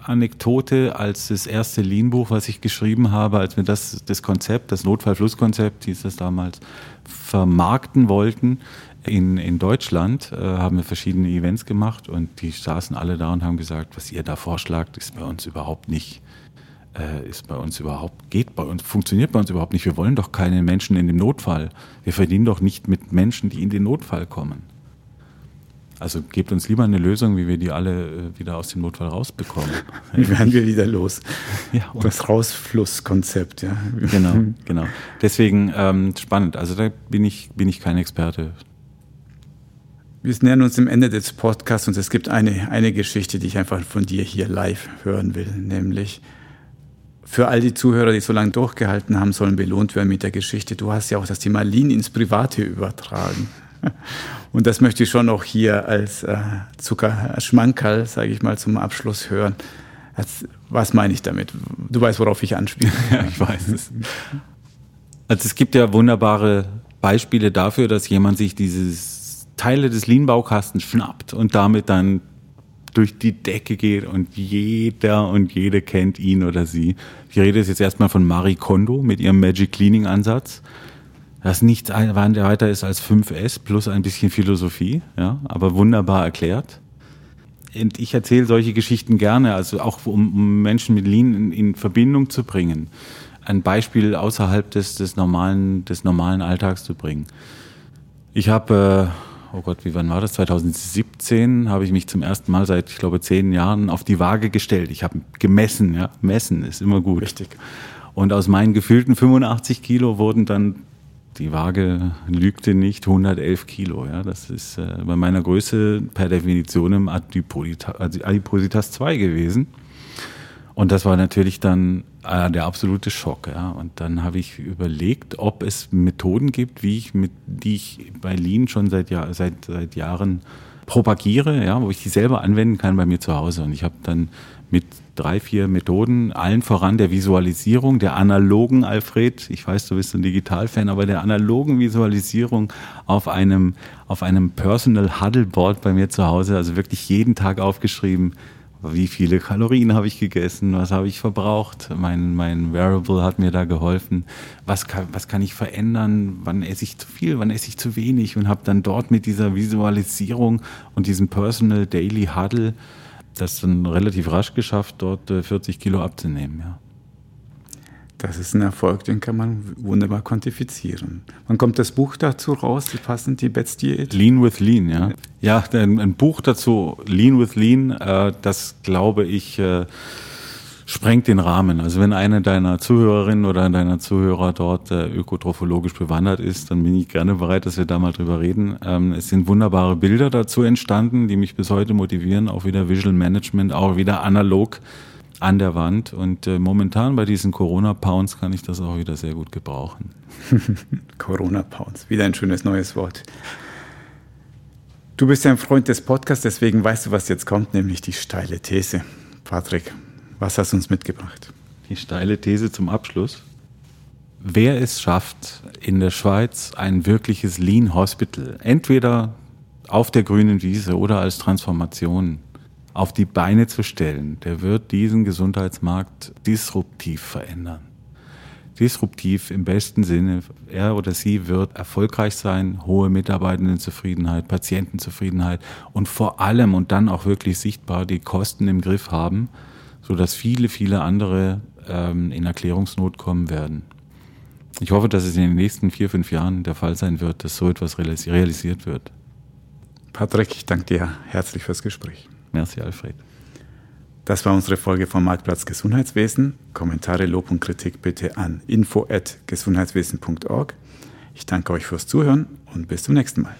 Anekdote, als das erste Lean-Buch, was ich geschrieben habe, als wir das, das Konzept, das Notfallflusskonzept hieß das damals, vermarkten wollten in, in Deutschland, äh, haben wir verschiedene Events gemacht und die saßen alle da und haben gesagt, was ihr da vorschlagt, ist bei uns überhaupt nicht, ist bei uns überhaupt, geht bei uns, funktioniert bei uns überhaupt nicht. Wir wollen doch keine Menschen in dem Notfall. Wir verdienen doch nicht mit Menschen, die in den Notfall kommen. Also gebt uns lieber eine Lösung, wie wir die alle äh, wieder aus dem Notfall rausbekommen. Wie werden wir wieder los? Ja, das Rausflusskonzept, ja. Genau, genau. Deswegen ähm, spannend. Also da bin ich, bin ich kein Experte. Wir nähern uns dem Ende des Podcasts und es gibt eine, eine Geschichte, die ich einfach von dir hier live hören will, nämlich für all die Zuhörer, die so lange durchgehalten haben, sollen belohnt werden mit der Geschichte. Du hast ja auch das Thema Lean ins Private übertragen. Und das möchte ich schon auch hier als äh, Zuckerschmankerl, sage ich mal, zum Abschluss hören. was meine ich damit? Du weißt, worauf ich anspiele. Ja, ich weiß es. Also es gibt ja wunderbare Beispiele dafür, dass jemand sich dieses Teile des Lean-Baukastens schnappt und damit dann durch die Decke geht und jeder und jede kennt ihn oder sie. Ich rede jetzt erstmal von Marie Kondo mit ihrem Magic Cleaning Ansatz. Das nichts weiter ist als 5S plus ein bisschen Philosophie, ja, aber wunderbar erklärt. Und ich erzähle solche Geschichten gerne, also auch um, um Menschen mit Lean in, in, Verbindung zu bringen. Ein Beispiel außerhalb des, des, normalen, des normalen Alltags zu bringen. Ich habe äh, oh Gott, wie wann war das? 2017 habe ich mich zum ersten Mal seit, ich glaube, zehn Jahren auf die Waage gestellt. Ich habe gemessen, ja. Messen ist immer gut. Richtig. Und aus meinen gefühlten 85 Kilo wurden dann, die Waage lügte nicht, 111 Kilo. Ja, das ist äh, bei meiner Größe per Definition im Adipositas, Adipositas 2 gewesen. Und das war natürlich dann äh, der absolute Schock. Ja. Und dann habe ich überlegt, ob es Methoden gibt, wie ich mit, die ich bei Lean schon seit, Jahr, seit, seit Jahren propagiere, ja, wo ich die selber anwenden kann bei mir zu Hause. Und ich habe dann mit drei, vier Methoden, allen voran der Visualisierung, der analogen, Alfred, ich weiß, du bist ein Digitalfan, aber der analogen Visualisierung auf einem, auf einem Personal Huddle Board bei mir zu Hause, also wirklich jeden Tag aufgeschrieben, wie viele Kalorien habe ich gegessen, was habe ich verbraucht. Mein, mein Wearable hat mir da geholfen. Was kann, was kann ich verändern? Wann esse ich zu viel, wann esse ich zu wenig? Und habe dann dort mit dieser Visualisierung und diesem Personal Daily Huddle das dann relativ rasch geschafft, dort 40 äh, Kilo abzunehmen. Ja. Das ist ein Erfolg, den kann man wunderbar quantifizieren. Wann kommt das Buch dazu raus, die passend die Bets Diät? Lean with Lean, ja. Ja, ein, ein Buch dazu, Lean with Lean, äh, das glaube ich äh, sprengt den Rahmen. Also wenn eine deiner Zuhörerinnen oder deiner Zuhörer dort äh, ökotrophologisch bewandert ist, dann bin ich gerne bereit, dass wir da mal drüber reden. Ähm, es sind wunderbare Bilder dazu entstanden, die mich bis heute motivieren, auch wieder Visual Management, auch wieder analog an der Wand. Und äh, momentan bei diesen Corona-Pounds kann ich das auch wieder sehr gut gebrauchen. Corona-Pounds, wieder ein schönes neues Wort. Du bist ja ein Freund des Podcasts, deswegen weißt du, was jetzt kommt, nämlich die steile These. Patrick, was hast du uns mitgebracht? Die steile These zum Abschluss. Wer es schafft, in der Schweiz ein wirkliches Lean Hospital, entweder auf der grünen Wiese oder als Transformation auf die Beine zu stellen, der wird diesen Gesundheitsmarkt disruptiv verändern. Disruptiv im besten Sinne. Er oder sie wird erfolgreich sein, hohe Mitarbeitendenzufriedenheit, Patientenzufriedenheit und vor allem und dann auch wirklich sichtbar die Kosten im Griff haben, sodass viele, viele andere ähm, in Erklärungsnot kommen werden. Ich hoffe, dass es in den nächsten vier, fünf Jahren der Fall sein wird, dass so etwas realisiert wird. Patrick, ich danke dir herzlich fürs Gespräch. Merci, Alfred. Das war unsere Folge vom Marktplatz Gesundheitswesen. Kommentare, Lob und Kritik bitte an info@gesundheitswesen.org. Ich danke euch fürs Zuhören und bis zum nächsten Mal.